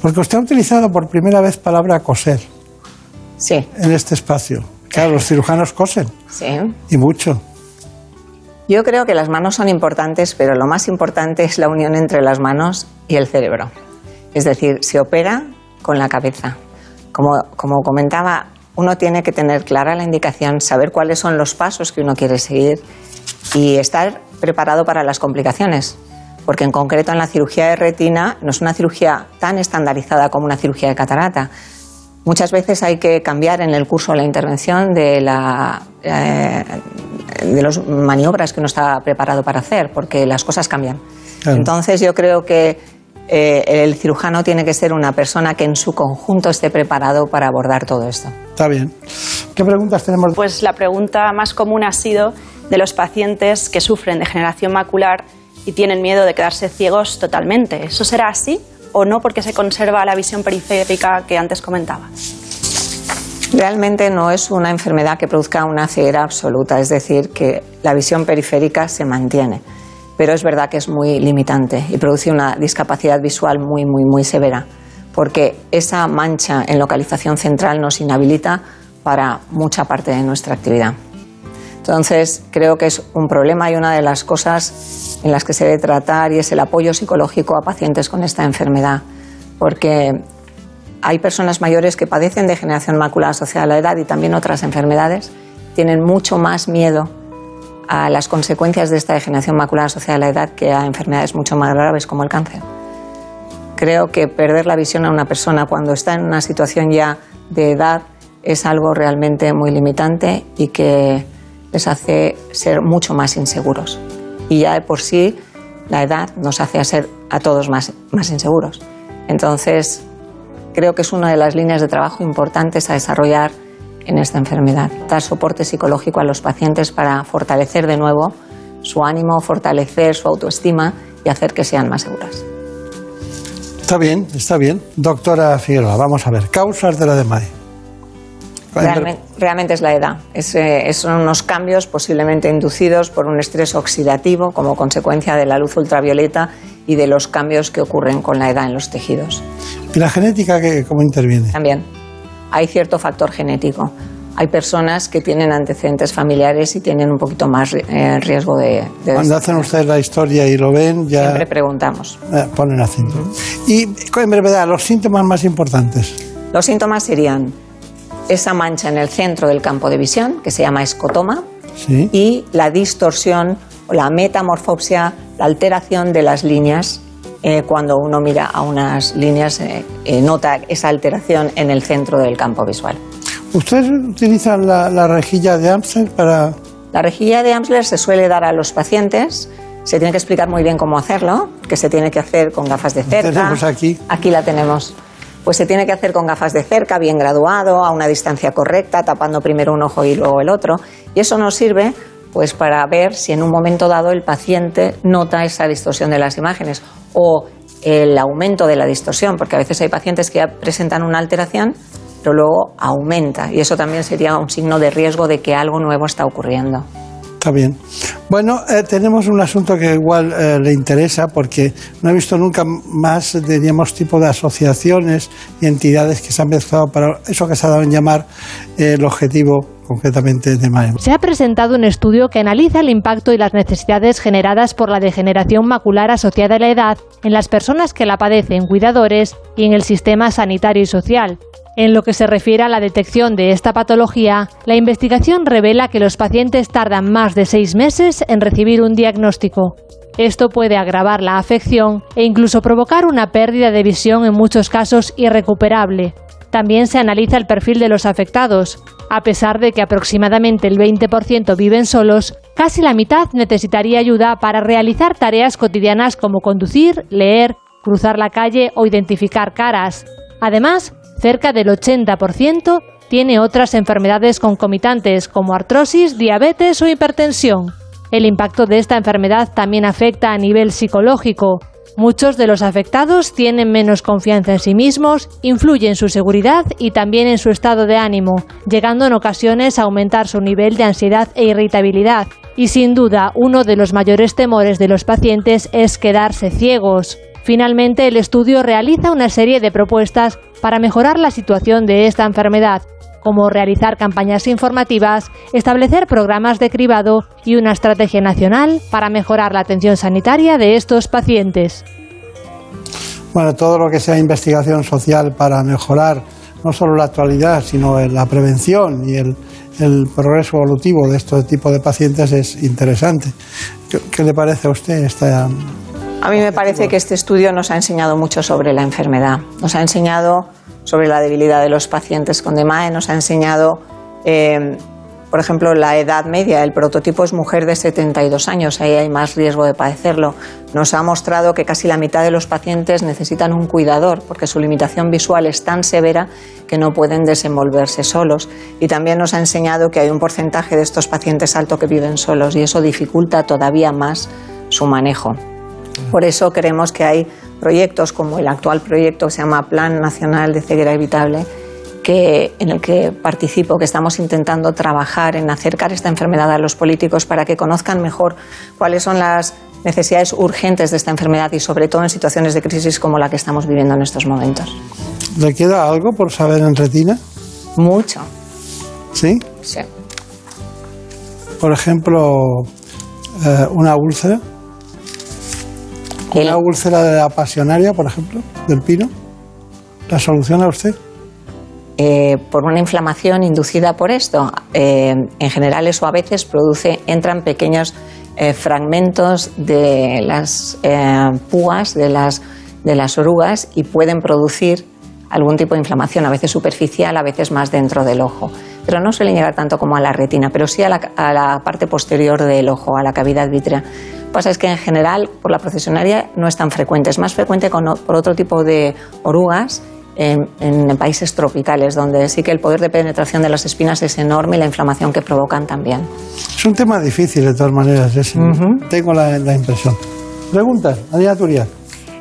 Porque usted ha utilizado por primera vez palabra coser sí. en este espacio. Claro, los cirujanos cosen. Sí. Y mucho. Yo creo que las manos son importantes, pero lo más importante es la unión entre las manos y el cerebro. Es decir, se opera con la cabeza. Como, como comentaba, uno tiene que tener clara la indicación, saber cuáles son los pasos que uno quiere seguir y estar preparado para las complicaciones. Porque en concreto en la cirugía de retina no es una cirugía tan estandarizada como una cirugía de catarata. Muchas veces hay que cambiar en el curso de la intervención de, la, eh, de las maniobras que uno está preparado para hacer, porque las cosas cambian. Claro. Entonces yo creo que eh, el cirujano tiene que ser una persona que en su conjunto esté preparado para abordar todo esto. Está bien. ¿Qué preguntas tenemos? Pues la pregunta más común ha sido de los pacientes que sufren degeneración macular y tienen miedo de quedarse ciegos totalmente. ¿Eso será así? o no porque se conserva la visión periférica que antes comentaba? Realmente no es una enfermedad que produzca una ceguera absoluta, es decir, que la visión periférica se mantiene, pero es verdad que es muy limitante y produce una discapacidad visual muy, muy, muy severa, porque esa mancha en localización central nos inhabilita para mucha parte de nuestra actividad. Entonces, creo que es un problema y una de las cosas en las que se debe tratar y es el apoyo psicológico a pacientes con esta enfermedad, porque hay personas mayores que padecen degeneración macular asociada a la edad y también otras enfermedades, tienen mucho más miedo a las consecuencias de esta degeneración macular asociada a la edad que a enfermedades mucho más graves como el cáncer. Creo que perder la visión a una persona cuando está en una situación ya de edad es algo realmente muy limitante y que les hace ser mucho más inseguros. Y ya de por sí la edad nos hace a ser a todos más, más inseguros. Entonces, creo que es una de las líneas de trabajo importantes a desarrollar en esta enfermedad. Dar soporte psicológico a los pacientes para fortalecer de nuevo su ánimo, fortalecer su autoestima y hacer que sean más seguras. Está bien, está bien. Doctora Figueroa, vamos a ver. Causas de la DMAE. Realmente, realmente, es la edad. Es, eh, son unos cambios posiblemente inducidos por un estrés oxidativo como consecuencia de la luz ultravioleta y de los cambios que ocurren con la edad en los tejidos. ¿Y la genética qué, cómo interviene? También. Hay cierto factor genético. Hay personas que tienen antecedentes familiares y tienen un poquito más eh, riesgo de, de Cuando hacen ustedes la historia y lo ven, ya. Siempre preguntamos. Eh, ponen acento. Y en brevedad, los síntomas más importantes. Los síntomas serían esa mancha en el centro del campo de visión, que se llama escotoma, ¿Sí? y la distorsión o la metamorfopsia, la alteración de las líneas. Eh, cuando uno mira a unas líneas, eh, eh, nota esa alteración en el centro del campo visual. ¿Ustedes utilizan la, la, rejilla de Amsler para...? La rejilla de Amsler se suele dar a los pacientes. Se tiene que explicar muy bien cómo hacerlo, que se tiene que hacer con gafas de cerca. Tenemos aquí. Aquí la tenemos pues se tiene que hacer con gafas de cerca, bien graduado, a una distancia correcta, tapando primero un ojo y luego el otro. Y eso nos sirve pues para ver si en un momento dado el paciente nota esa distorsión de las imágenes o el aumento de la distorsión, porque a veces hay pacientes que presentan una alteración, pero luego aumenta y eso también sería un signo de riesgo de que algo nuevo está ocurriendo. Está bien. Bueno, eh, tenemos un asunto que igual eh, le interesa porque no he visto nunca más, diríamos, tipo de asociaciones y entidades que se han mezclado para eso que se ha dado en llamar eh, el objetivo concretamente de MAEM. Se ha presentado un estudio que analiza el impacto y las necesidades generadas por la degeneración macular asociada a la edad en las personas que la padecen, cuidadores y en el sistema sanitario y social. En lo que se refiere a la detección de esta patología, la investigación revela que los pacientes tardan más de seis meses en recibir un diagnóstico. Esto puede agravar la afección e incluso provocar una pérdida de visión en muchos casos irrecuperable. También se analiza el perfil de los afectados. A pesar de que aproximadamente el 20% viven solos, casi la mitad necesitaría ayuda para realizar tareas cotidianas como conducir, leer, cruzar la calle o identificar caras. Además, cerca del 80% tiene otras enfermedades concomitantes como artrosis, diabetes o hipertensión. El impacto de esta enfermedad también afecta a nivel psicológico. Muchos de los afectados tienen menos confianza en sí mismos, influye en su seguridad y también en su estado de ánimo, llegando en ocasiones a aumentar su nivel de ansiedad e irritabilidad. Y sin duda, uno de los mayores temores de los pacientes es quedarse ciegos. Finalmente, el estudio realiza una serie de propuestas para mejorar la situación de esta enfermedad, como realizar campañas informativas, establecer programas de cribado y una estrategia nacional para mejorar la atención sanitaria de estos pacientes. Bueno, todo lo que sea investigación social para mejorar no solo la actualidad, sino la prevención y el, progreso evolutivo de este tipo de pacientes es interesante. ¿Qué, qué le parece a usted esta a mí me parece que este estudio nos ha enseñado mucho sobre la enfermedad. Nos ha enseñado sobre la debilidad de los pacientes con DMAE, nos ha enseñado, eh, por ejemplo, la edad media. El prototipo es mujer de 72 años, ahí hay más riesgo de padecerlo. Nos ha mostrado que casi la mitad de los pacientes necesitan un cuidador porque su limitación visual es tan severa que no pueden desenvolverse solos. Y también nos ha enseñado que hay un porcentaje de estos pacientes alto que viven solos y eso dificulta todavía más su manejo. Por eso creemos que hay proyectos como el actual proyecto que se llama Plan Nacional de Ceguera Evitable, que, en el que participo, que estamos intentando trabajar en acercar esta enfermedad a los políticos para que conozcan mejor cuáles son las necesidades urgentes de esta enfermedad y sobre todo en situaciones de crisis como la que estamos viviendo en estos momentos. ¿Le queda algo por saber en retina? Mucho. ¿Sí? Sí. Por ejemplo, eh, una úlcera. El- Una úlcera de la pasionaria, por ejemplo, del pino. ¿La soluciona usted? eh, por una inflamación inducida por esto. Eh, en general eso a veces produce, entran pequeños eh, fragmentos de las púas, de las, de las orugas y pueden producir algún tipo de inflamación, a veces superficial, a veces más dentro del ojo. Pero no suelen llegar tanto como a la retina, pero sí a la, a la parte posterior del ojo, a la cavidad vítrea. Lo que pasa es que en general por la procesionaria no es tan frecuente, es más frecuente con, por otro tipo de orugas en, en países tropicales, donde sí que el poder de penetración de las espinas es enorme y la inflamación que provocan también. Es un tema difícil, de todas maneras. ese. Tengo la, la impresión. Preguntas, Adriana Turia.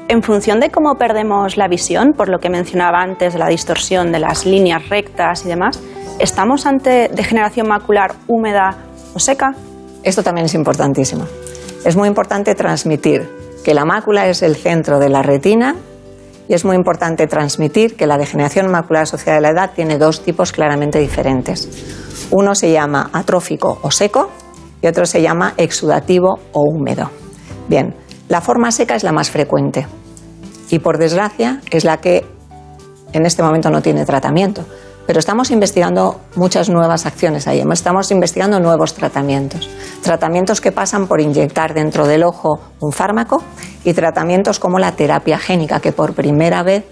En función de cómo perdemos la visión, por lo que mencionaba antes de la distorsión de las líneas rectas y demás, ¿estamos ante degeneración macular húmeda o seca? Esto también es importantísimo. Es muy importante transmitir que la mácula es el centro de la retina y es muy importante transmitir que la degeneración macular asociada a la edad tiene dos tipos claramente diferentes. Uno se llama atrófico o seco y otro se llama exudativo o húmedo. Bien, la forma seca es la más frecuente y por desgracia es la que en este momento no tiene tratamiento. Pero estamos investigando muchas nuevas acciones ahí. Estamos investigando nuevos tratamientos. Tratamientos que pasan por inyectar dentro del ojo un fármaco y tratamientos como la terapia génica, que por primera vez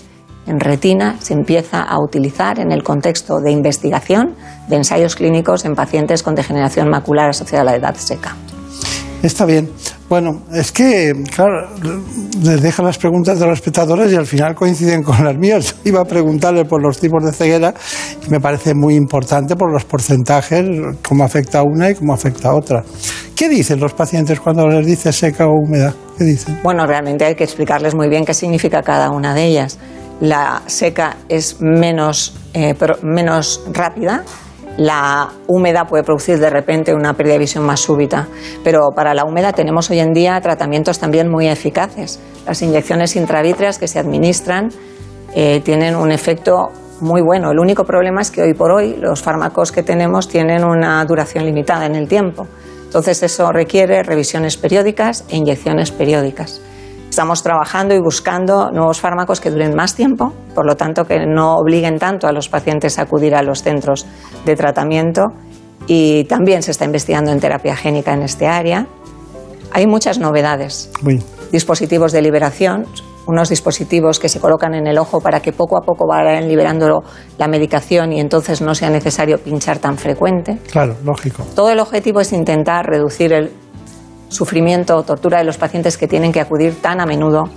en retina se empieza a utilizar en el contexto de investigación de ensayos clínicos en pacientes con degeneración macular asociada a la edad seca. Está bien. Bueno, es que, claro, les dejan las preguntas de los espectadores y al final coinciden con las mías. <laughs> Iba a preguntarle por los tipos de ceguera y me parece muy importante por los porcentajes, cómo afecta a una y cómo afecta a otra. ¿Qué dicen los pacientes cuando les dice seca o húmeda? ¿Qué dicen? Bueno, realmente hay que explicarles muy bien qué significa cada una de ellas. La seca es menos, eh, menos rápida La húmeda puede producir de repente una pérdida de visión más súbita, pero para la húmeda tenemos hoy en día tratamientos también muy eficaces. Las inyecciones intravítreas que se administran eh, tienen un efecto muy bueno. El único problema es que hoy por hoy los fármacos que tenemos tienen una duración limitada en el tiempo. Entonces eso requiere revisiones periódicas e inyecciones periódicas. Estamos trabajando y buscando nuevos fármacos que duren más tiempo, por lo tanto que no obliguen tanto a los pacientes a acudir a los centros de tratamiento y también se está investigando en terapia génica en este área. Hay muchas novedades. Dispositivos de liberación, unos dispositivos que se colocan en el ojo para que poco a poco vayan liberando la medicación y entonces no sea necesario pinchar tan frecuente. Claro, lógico. Todo el objetivo es intentar reducir el sufrimiento o tortura de los pacientes que tienen que acudir tan a menudo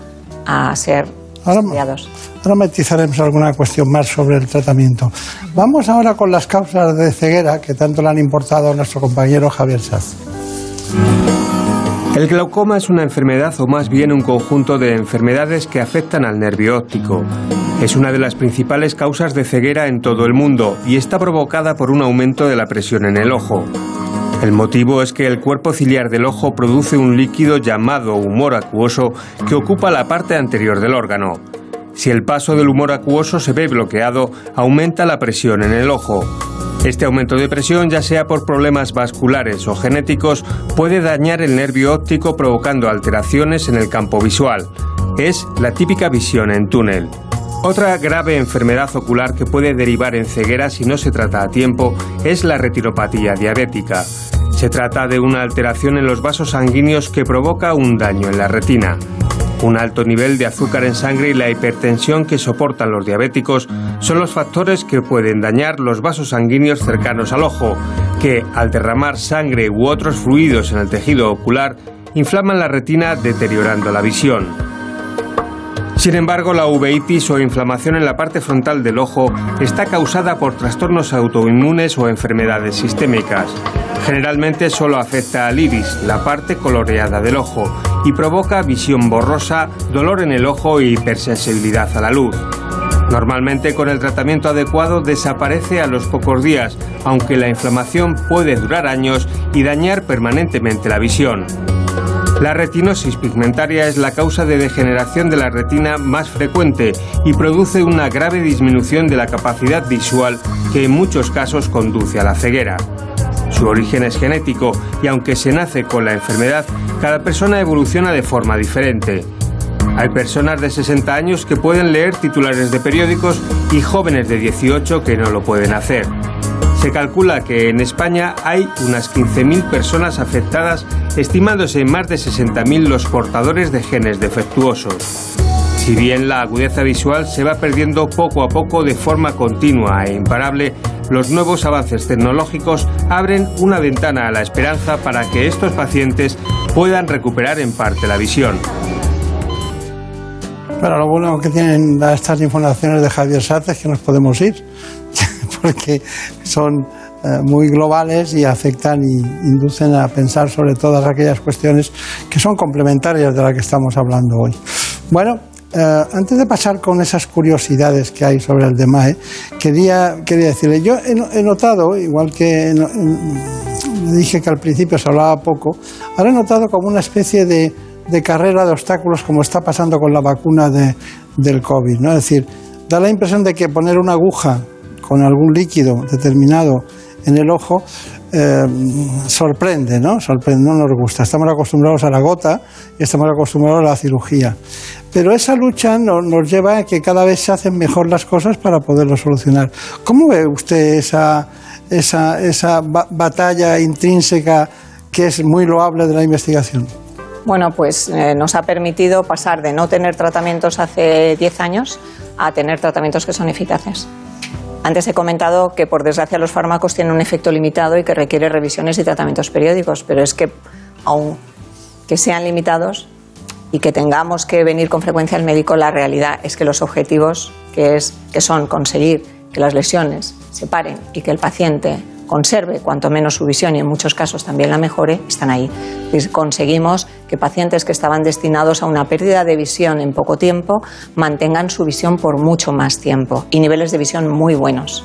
a ser Ahora, estudiados. ahora matizaremos alguna cuestión más sobre el tratamiento. Vamos ahora con las causas de ceguera que tanto le han importado a nuestro compañero Javier Saz. El glaucoma es una enfermedad o más bien un conjunto de enfermedades que afectan al nervio óptico. Es una de las principales causas de ceguera en todo el mundo y está provocada por un aumento de la presión en el ojo. El motivo es que el cuerpo ciliar del ojo produce un líquido llamado humor acuoso que ocupa la parte anterior del órgano. Si el paso del humor acuoso se ve bloqueado, aumenta la presión en el ojo. Este aumento de presión, ya sea por problemas vasculares o genéticos, puede dañar el nervio óptico provocando alteraciones en el campo visual. Es la típica visión en túnel. Otra grave enfermedad ocular que puede derivar en ceguera si no se trata a tiempo es la retinopatía diabética. Se trata de una alteración en los vasos sanguíneos que provoca un daño en la retina. Un alto nivel de azúcar en sangre y la hipertensión que soportan los diabéticos son los factores que pueden dañar los vasos sanguíneos cercanos al ojo, que al derramar sangre u otros fluidos en el tejido ocular inflaman la retina deteriorando la visión. Sin embargo, la uveitis o inflamación en la parte frontal del ojo está causada por trastornos autoinmunes o enfermedades sistémicas. Generalmente solo afecta al iris, la parte coloreada del ojo, y provoca visión borrosa, dolor en el ojo y hipersensibilidad a la luz. Normalmente con el tratamiento adecuado desaparece a los pocos días, aunque la inflamación puede durar años y dañar permanentemente la visión. La retinosis pigmentaria es la causa de degeneración de la retina más frecuente y produce una grave disminución de la capacidad visual que en muchos casos conduce a la ceguera. Su origen es genético y aunque se nace con la enfermedad, cada persona evoluciona de forma diferente. Hay personas de 60 años que pueden leer titulares de periódicos y jóvenes de 18 que no lo pueden hacer. Se calcula que en España hay unas 15.000 personas afectadas, estimándose en más de 60.000 los portadores de genes defectuosos. Si bien la agudeza visual se va perdiendo poco a poco de forma continua e imparable, los nuevos avances tecnológicos abren una ventana a la esperanza para que estos pacientes puedan recuperar en parte la visión. Pero lo bueno que tienen estas informaciones de Javier Saz es que nos podemos ir, porque son eh, muy globales y afectan y inducen a pensar sobre todas aquellas cuestiones que son complementarias de las que estamos hablando hoy. Bueno, eh, antes de pasar con esas curiosidades que hay sobre el DEMAE, quería, quería decirle, yo he, notado, igual que dije que al principio se hablaba poco, ahora he notado como una especie de, carrera de obstáculos como está pasando con la vacuna de- del COVID. ¿no? Es decir, da la impresión de que poner una aguja con algún líquido determinado en el ojo eh, sorprende, ¿no? Sorprende, no nos gusta. Estamos acostumbrados a la gota y estamos acostumbrados a la cirugía. Pero esa lucha no- nos lleva a que cada vez se hacen mejor las cosas para poderlo solucionar. ¿Cómo ve usted esa, esa, esa ba- batalla intrínseca que es muy loable de la investigación? Bueno, pues eh, nos ha permitido pasar de no tener tratamientos hace 10 años a tener tratamientos que son eficaces. Antes he comentado que, por desgracia, los fármacos tienen un efecto limitado y que requiere revisiones y tratamientos periódicos, pero es que, aun que sean limitados y que tengamos que venir con frecuencia al médico, la realidad es que los objetivos, que, es, que son conseguir que las lesiones se paren y que el paciente conserve cuanto menos su visión y en muchos casos también la mejore, están ahí. Y conseguimos que pacientes que estaban destinados a una pérdida de visión en poco tiempo mantengan su visión por mucho más tiempo y niveles de visión muy buenos.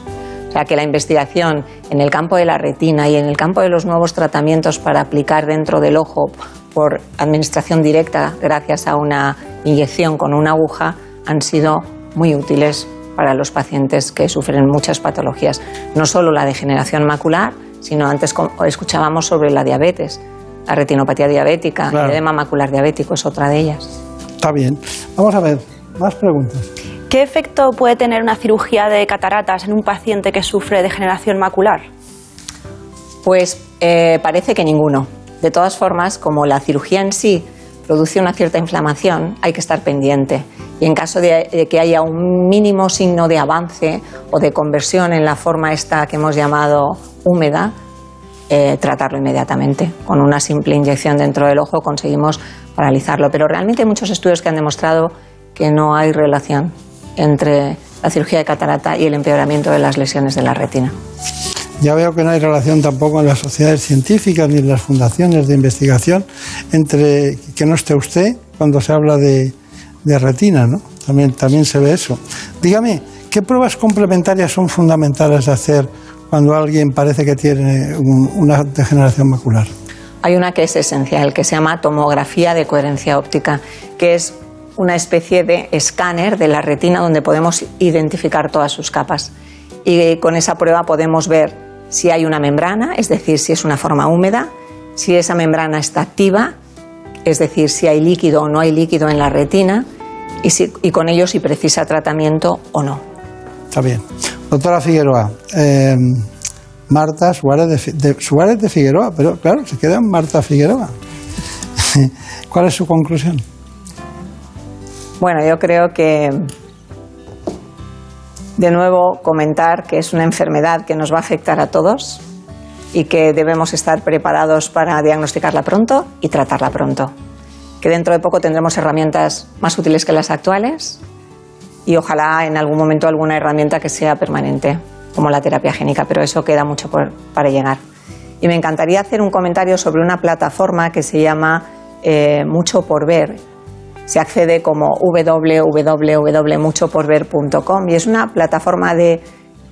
O sea que la investigación en el campo de la retina y en el campo de los nuevos tratamientos para aplicar dentro del ojo por administración directa gracias a una inyección con una aguja han sido muy útiles para los pacientes que sufren muchas patologías, no solo la degeneración macular, sino antes escuchábamos sobre la diabetes, la retinopatía diabética, el edema macular diabético es otra de ellas. Está bien. Vamos a ver, más preguntas. ¿Qué efecto puede tener una cirugía de cataratas en un paciente que sufre degeneración macular? Pues eh, parece que ninguno. De todas formas, como la cirugía en sí produce una cierta inflamación, hay que estar pendiente. Y en caso de, que haya un mínimo signo de avance o de conversión en la forma esta que hemos llamado húmeda, eh, tratarlo inmediatamente. Con una simple inyección dentro del ojo conseguimos paralizarlo. Pero realmente hay muchos estudios que han demostrado que no hay relación entre la cirugía de catarata y el empeoramiento de las lesiones de la retina. Ya veo que no hay relación tampoco en las sociedades científicas ni en las fundaciones de investigación entre que no esté usted cuando se habla de, retina, ¿no? También, también se ve eso. Dígame, ¿qué pruebas complementarias son fundamentales de hacer cuando alguien parece que tiene una degeneración macular? Hay una que es esencial, que se llama tomografía de coherencia óptica, que es una especie de escáner de la retina donde podemos identificar todas sus capas. Y con esa prueba podemos ver si hay una membrana, es decir, si es una forma húmeda, si esa membrana está activa, es decir, si hay líquido o no hay líquido en la retina, y, con ello si precisa tratamiento o no. Está bien. Doctora Figueroa, eh, Marta Suárez de, Suárez de Figueroa, pero claro, se queda Marta Figueroa. <laughs> ¿Cuál es su conclusión? Bueno, yo creo que de nuevo comentar que es una enfermedad que nos va a afectar a todos y que debemos estar preparados para diagnosticarla pronto y tratarla pronto. Que dentro de poco tendremos herramientas más útiles que las actuales y ojalá en algún momento alguna herramienta que sea permanente, como la terapia génica, pero eso queda mucho para llegar. Y me encantaría hacer un comentario sobre una plataforma que se llama eh, Mucho por Ver se accede como www.muchoporver.com y es una plataforma de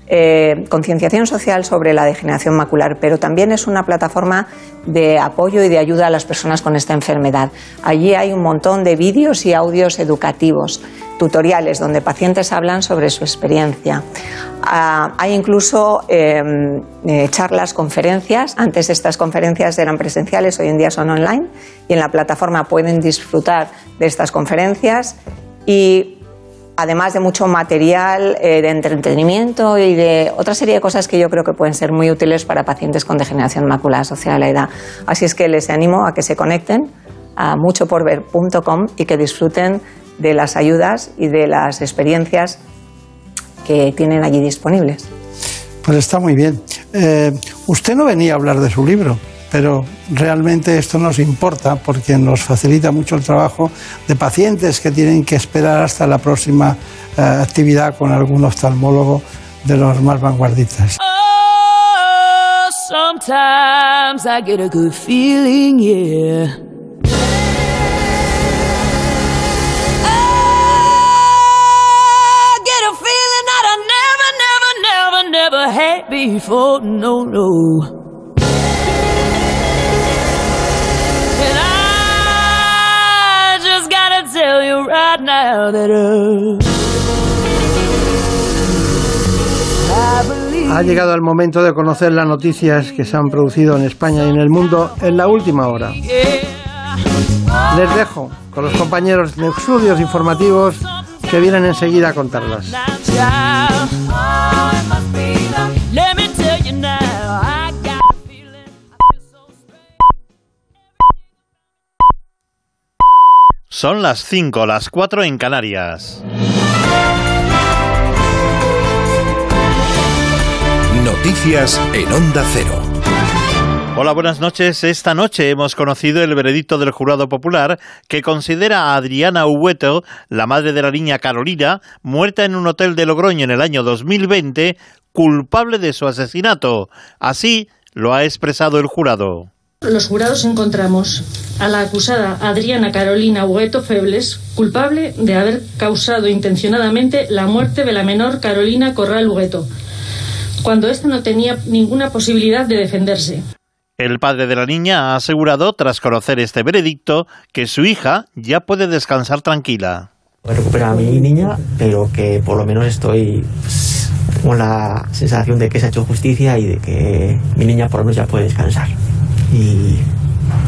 eh, concienciación social sobre la degeneración macular, pero también es una plataforma de apoyo y de ayuda a las personas con esta enfermedad. Allí hay un montón de vídeos y audios educativos, tutoriales donde pacientes hablan sobre su experiencia. Ah, hay incluso em, eh, charlas, conferencias. Antes estas conferencias eran presenciales, hoy en día son online y en la plataforma pueden disfrutar de estas conferencias y además de mucho material eh, de entretenimiento y de otra serie de cosas que yo creo que pueden ser muy útiles para pacientes con degeneración macular asociada a la edad. Así es que les animo a que se conecten a muchoporver.com y que disfruten de las ayudas y de las experiencias que tienen allí disponibles. Pues está muy bien. Eh, usted no venía a hablar de su libro, pero realmente esto nos importa porque nos facilita mucho el trabajo de pacientes que tienen que esperar hasta la próxima eh, actividad con algún oftalmólogo de los más vanguardistas. Oh. Ha llegado el momento de conocer las noticias que se han producido en España y en el mundo en la última hora. Les dejo con los compañeros de estudios informativos que vienen enseguida a contarlas. Son las 5, las 4 en Canarias. Noticias en Onda Cero. Hola, buenas noches. Esta noche hemos conocido el veredicto del jurado popular que considera a Adriana Hueto, la madre de la niña Carolina, muerta en un hotel de Logroño en el año 2020, culpable de su asesinato. Así lo ha expresado el jurado. Los jurados encontramos a la acusada Adriana Carolina Hugueto Febles culpable de haber causado intencionadamente la muerte de la menor Carolina Corral Hugueto, cuando ésta no tenía ninguna posibilidad de defenderse. El padre de la niña ha asegurado, tras conocer este veredicto, que su hija ya puede descansar tranquila. He recuperado a mi niña, pero que por lo menos estoy pues, con la sensación de que se ha hecho justicia y de que mi niña por lo menos ya puede descansar. Y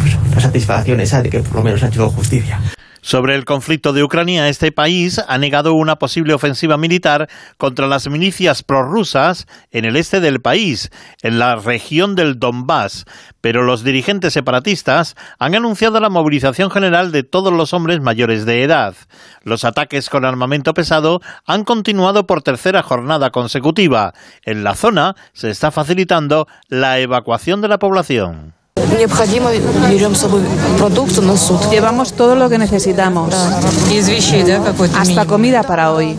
pues, la satisfacción esa de que por lo menos se ha hecho justicia. Sobre el conflicto de Ucrania, este país ha negado una posible ofensiva militar contra las milicias prorrusas en el este del país, en la región del Donbass, pero los dirigentes separatistas han anunciado la movilización general de todos los hombres mayores de edad. Los ataques con armamento pesado han continuado por tercera jornada consecutiva. En la zona se está facilitando la evacuación de la población. Llevamos todo lo que necesitamos. Hasta comida para hoy.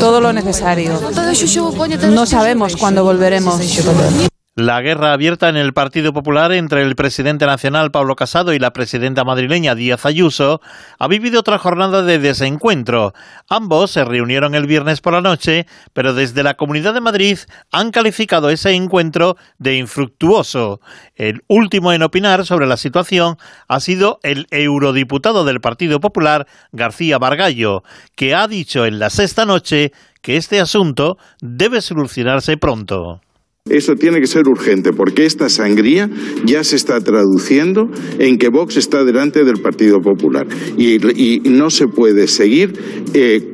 Todo lo necesario. No sabemos cuándo volveremos. La guerra abierta en el Partido Popular entre el presidente nacional Pablo Casado y la presidenta madrileña Díaz Ayuso ha vivido otra jornada de desencuentro. Ambos se reunieron el viernes por la noche, pero desde la Comunidad de Madrid han calificado ese encuentro de infructuoso. El último en opinar sobre la situación ha sido el eurodiputado del Partido Popular, García Bargallo, que ha dicho en la sexta noche que este asunto debe solucionarse pronto. Eso tiene que ser urgente, porque esta sangría ya se está traduciendo en que Vox está delante del Partido Popular. Y, no se puede seguir eh,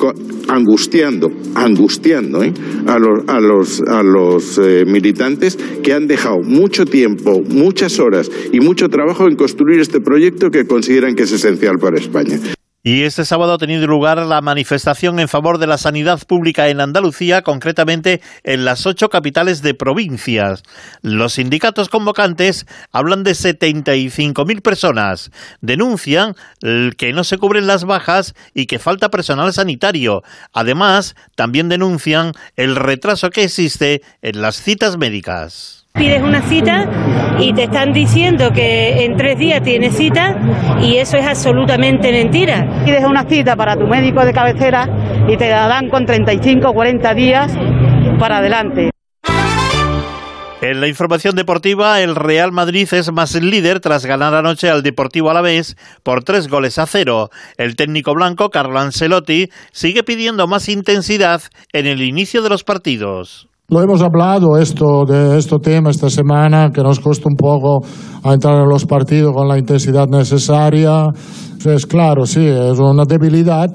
angustiando, angustiando ¿eh? a los, eh, militantes que han dejado mucho tiempo, muchas horas y mucho trabajo en construir este proyecto que consideran que es esencial para España. Y este sábado ha tenido lugar la manifestación en favor de la sanidad pública en Andalucía, concretamente en las ocho capitales de provincias. Los sindicatos convocantes hablan de 75.000 personas. Denuncian que no se cubren las bajas y que falta personal sanitario. Además, también denuncian el retraso que existe en las citas médicas. Pides una cita y te están diciendo que en tres días tienes cita y eso es absolutamente mentira. Pides una cita para tu médico de cabecera y te la dan con 35 o 40 días para adelante. En la información deportiva, el Real Madrid es más líder tras ganar anoche al Deportivo Alavés por tres goles a cero. El técnico blanco, Carlo Ancelotti, sigue pidiendo más intensidad en el inicio de los partidos. Lo hemos hablado esto de este tema esta semana, que nos cuesta un poco entrar en los partidos con la intensidad necesaria. Es claro, sí, es una debilidad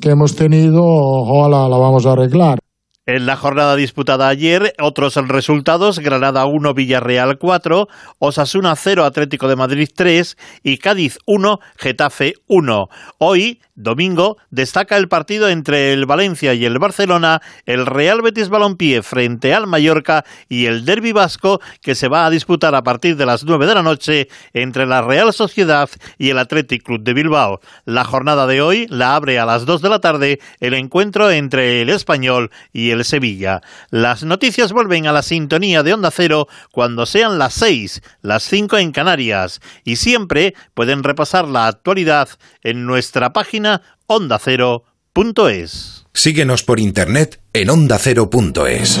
que hemos tenido, ojalá la vamos a arreglar. En la jornada disputada ayer, otros resultados, Granada 1, Villarreal 4, Osasuna 0, Atlético de Madrid 3 y Cádiz 1, Getafe 1. Hoy, domingo, destaca el partido entre el Valencia y el Barcelona, el Real Betis Balompié frente al Mallorca y el Derby Vasco que se va a disputar a partir de las 9 de la noche entre la Real Sociedad y el Athletic Club de Bilbao. La jornada de hoy la abre a las 2 de la tarde el encuentro entre el Español y el Sevilla. Las noticias vuelven a la sintonía de Onda Cero cuando sean las 6, las 5 en Canarias y siempre pueden repasar la actualidad en nuestra página ondacero.es. Síguenos por internet en ondacero.es.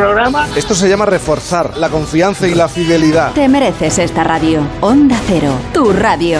esto se llama reforzar la confianza y la fidelidad. Te mereces esta radio. Onda Cero, tu radio.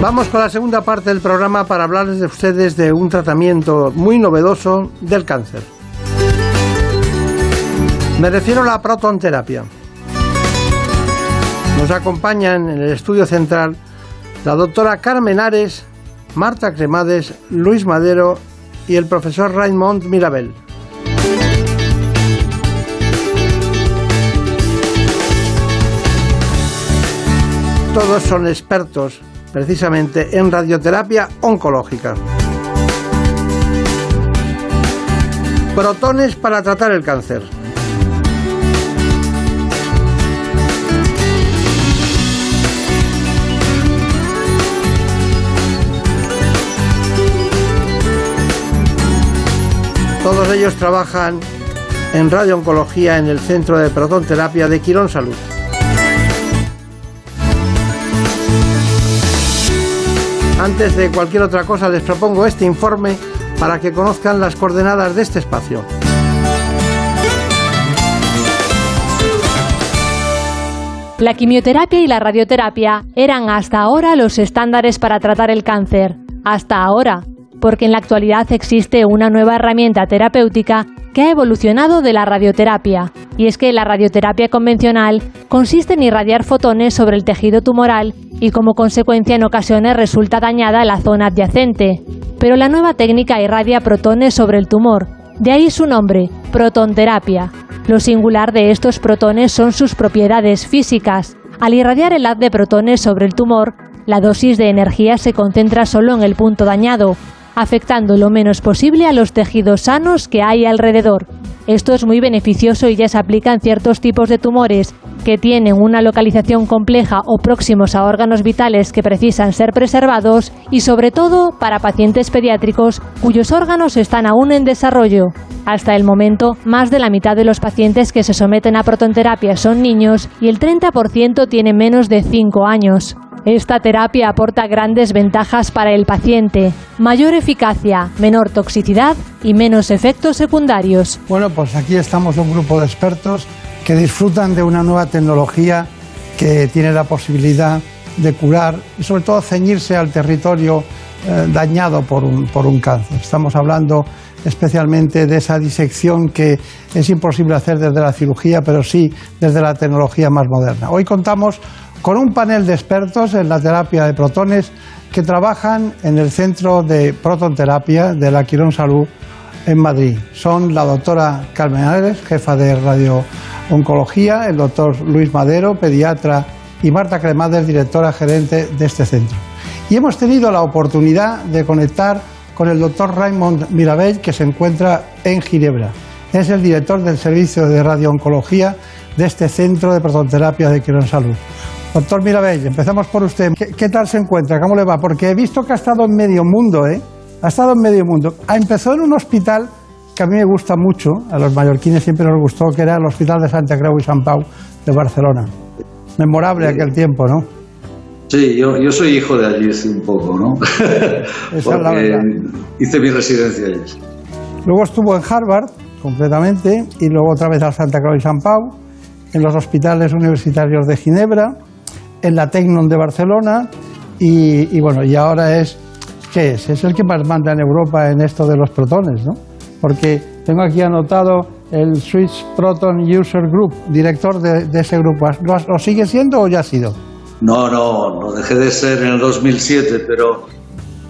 Vamos con la segunda parte del programa para hablarles de ustedes de un tratamiento muy novedoso del cáncer. Me refiero a la protonterapia. Nos acompañan en el estudio central la doctora Carmen Ares, Marta Cremades, Luis Madero y el profesor Raymond Mirabel. Todos son expertos precisamente en radioterapia oncológica. Protones para tratar el cáncer. Todos ellos trabajan en radiooncología en el Centro de Protonterapia de Quirón Salud. Antes de cualquier otra cosa les propongo este informe para que conozcan las coordenadas de este espacio. La quimioterapia y la radioterapia eran hasta ahora los estándares para tratar el cáncer. Hasta ahora, porque en la actualidad existe una nueva herramienta terapéutica que ha evolucionado de la radioterapia, y es que la radioterapia convencional consiste en irradiar fotones sobre el tejido tumoral y como consecuencia en ocasiones resulta dañada la zona adyacente. Pero la nueva técnica irradia protones sobre el tumor, de ahí su nombre, protonterapia. Lo singular de estos protones son sus propiedades físicas. Al irradiar el haz de protones sobre el tumor, la dosis de energía se concentra solo en el punto dañado, afectando lo menos posible a los tejidos sanos que hay alrededor. Esto es muy beneficioso y ya se aplica en ciertos tipos de tumores que tienen una localización compleja o próximos a órganos vitales que precisan ser preservados y sobre todo para pacientes pediátricos cuyos órganos están aún en desarrollo. Hasta el momento, más de la mitad de los pacientes que se someten a protonterapia son niños y el 30% tiene menos de 5 años. Esta terapia aporta grandes ventajas para el paciente, mayor eficacia, menor toxicidad y menos efectos secundarios. Bueno, pues aquí estamos un grupo de expertos que disfrutan de una nueva tecnología que tiene la posibilidad de curar y sobre todo ceñirse al territorio eh, dañado por un, por un cáncer. Estamos hablando especialmente de esa disección que es imposible hacer desde la cirugía, pero sí desde la tecnología más moderna. Hoy contamos con un panel de expertos en la terapia de protones que trabajan en el Centro de Protonterapia de la Quirón Salud en Madrid. Son la doctora Carmen Álvarez, jefa de radiooncología, el doctor Luis Madero, pediatra, y Marta Cremades, directora gerente de este centro. Y hemos tenido la oportunidad de conectar con el doctor Raymond Mirabel, que se encuentra en Ginebra. Es el director del servicio de radiooncología de este centro de protonterapia de Quirón Salud. Doctor Mirabell, empezamos por usted. ¿Qué, tal se encuentra? ¿Cómo le va? Porque he visto que ha estado en medio mundo, ¿eh? Ha estado en medio mundo. Ha empezado en un hospital que a mí me gusta mucho, a los mallorquines siempre nos gustó, que era el Hospital de Santa Creu y San Pau de Barcelona. Memorable aquel tiempo, ¿no? Sí, yo, yo soy hijo de allí un poco, ¿no? <laughs> Esa es la <laughs> verdad. Hice mi residencia allí. Luego estuvo en Harvard, completamente, y luego otra vez a Santa Creu y San Pau, en los hospitales universitarios de Ginebra, en la Tecnon de Barcelona y, bueno, y ahora es, ¿qué es? Es el que más manda en Europa en esto de los protones, ¿no? Porque tengo aquí anotado el Swiss Proton User Group, director de, ese grupo. ¿Lo, sigue siendo o ya ha sido? No, no, no dejé de ser en el 2007, pero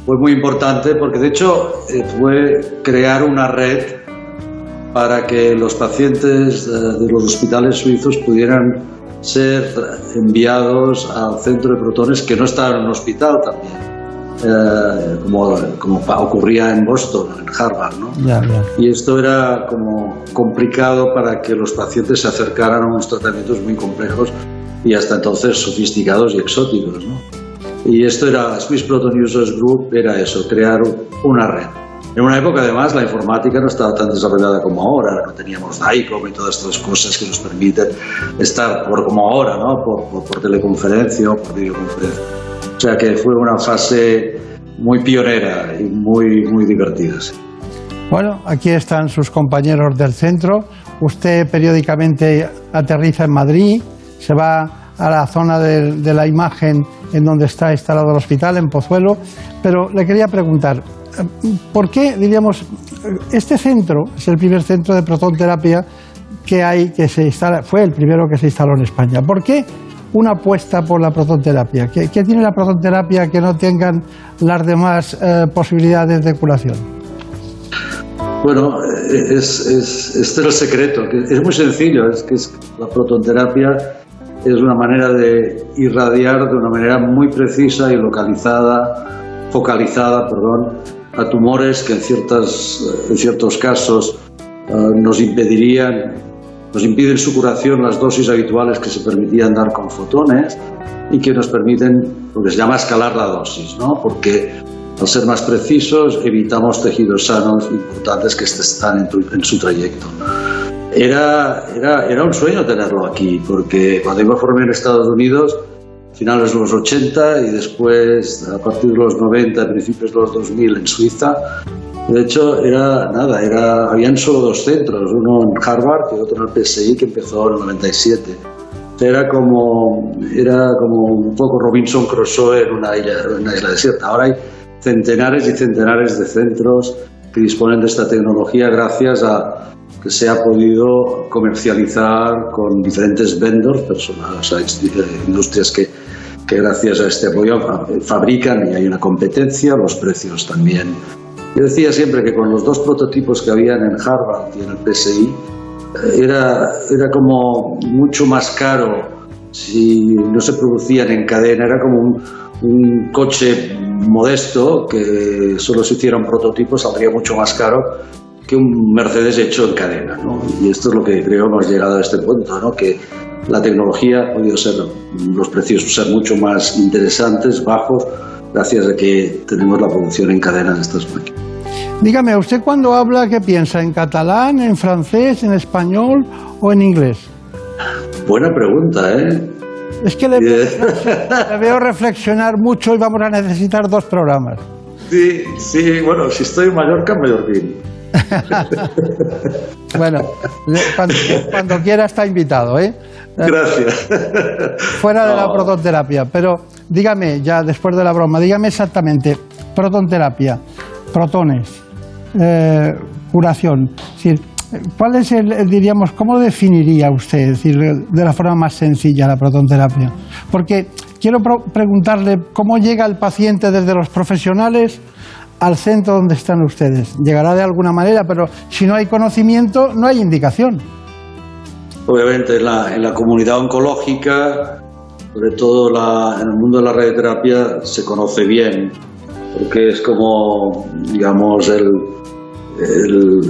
fue muy importante porque de hecho eh, fue crear una red para que los pacientes de los hospitales suizos pudieran ser enviados al centro de protones que no estaba en un hospital también. Eh, como, como, ocurría en Boston, en Harvard. ¿no? Y esto era como complicado para que los pacientes se acercaran a unos tratamientos muy complejos y hasta entonces sofisticados y exóticos. ¿no? Y esto era, Swiss Proton Users Group, era eso, crear una red. En una época, además, la informática no estaba tan desarrollada como ahora, no teníamos DICOM y todas estas cosas que nos permiten estar por como ahora, ¿no? por, por teleconferencia o por videoconferencia. O sea que fue una fase muy pionera y muy, muy divertida. Bueno, aquí están sus compañeros del centro. Usted periódicamente aterriza en Madrid, se va a la zona de, la imagen en donde está instalado el hospital, en Pozuelo. Pero le quería preguntar, ¿por qué, diríamos, este centro es el primer centro de protonterapia que hay, que se instala, fue el primero que se instaló en España? ¿Por qué una apuesta por la protonterapia? ¿Qué, qué tiene la protonterapia que no tengan las demás eh, posibilidades de curación? Bueno, es, es, este es el secreto, es muy sencillo, es que es, la protonterapia es una manera de irradiar de una manera muy precisa y localizada, focalizada, perdón, a tumores que en, ciertas, en ciertos casos uh, nos impedirían, nos impiden su curación las dosis habituales que se permitían dar con fotones y que nos permiten lo que se llama escalar la dosis, ¿no? Porque al ser más precisos, evitamos tejidos sanos importantes que están en, tu, en su trayecto. Era, era, era, un sueño tenerlo aquí, porque cuando yo me formé en Estados Unidos, finales de los 80 y después, a partir de los 90, principios de los 2000 en Suiza, de hecho, era nada, era, habían solo dos centros, uno en Harvard y otro en el PSI, que empezó en el 97 era como, era como un poco Robinson Crusoe en una isla, una isla desierta. Ahora hay centenares y centenares de centros que disponen de esta tecnología gracias a que se ha podido comercializar con diferentes vendors, personas, o sea, industrias que, que gracias a este apoyo fabrican y hay una competencia, los precios también. Yo decía siempre que con los dos prototipos que habían en Harvard y en el PSI, era, era como mucho más caro si no se producían en cadena, era como un, coche modesto que solo se hiciera un prototipo saldría mucho más caro que un Mercedes hecho en cadena. ¿no? Y esto es lo que creo hemos llegado a este punto, ¿no? que la tecnología ha podido ser, los precios ser mucho más interesantes, bajos, gracias a que tenemos la producción en cadena de estas máquinas. Dígame, ¿usted cuando habla qué piensa? ¿En catalán, en francés, en español o en inglés? Buena pregunta, ¿eh? Es que le, <laughs> le, veo reflexionar mucho y vamos a necesitar dos programas. Sí, sí, bueno, si estoy en Mallorca, mallorquín. <laughs> bueno, cuando, cuando, quiera está invitado, ¿eh? Gracias. Fuera de la protonterapia, pero dígame, ya después de la broma, dígame exactamente, protonterapia, protones, eh, curación, decir, ¿Cuál es el, diríamos, cómo definiría usted, decir, de la forma más sencilla la protonterapia? Porque quiero preguntarle cómo llega el paciente desde los profesionales al centro donde están ustedes. Llegará de alguna manera, pero si no hay conocimiento, no hay indicación. Obviamente, en la, en la comunidad oncológica, sobre todo en el mundo de la radioterapia, se conoce bien, porque es como, digamos, el, el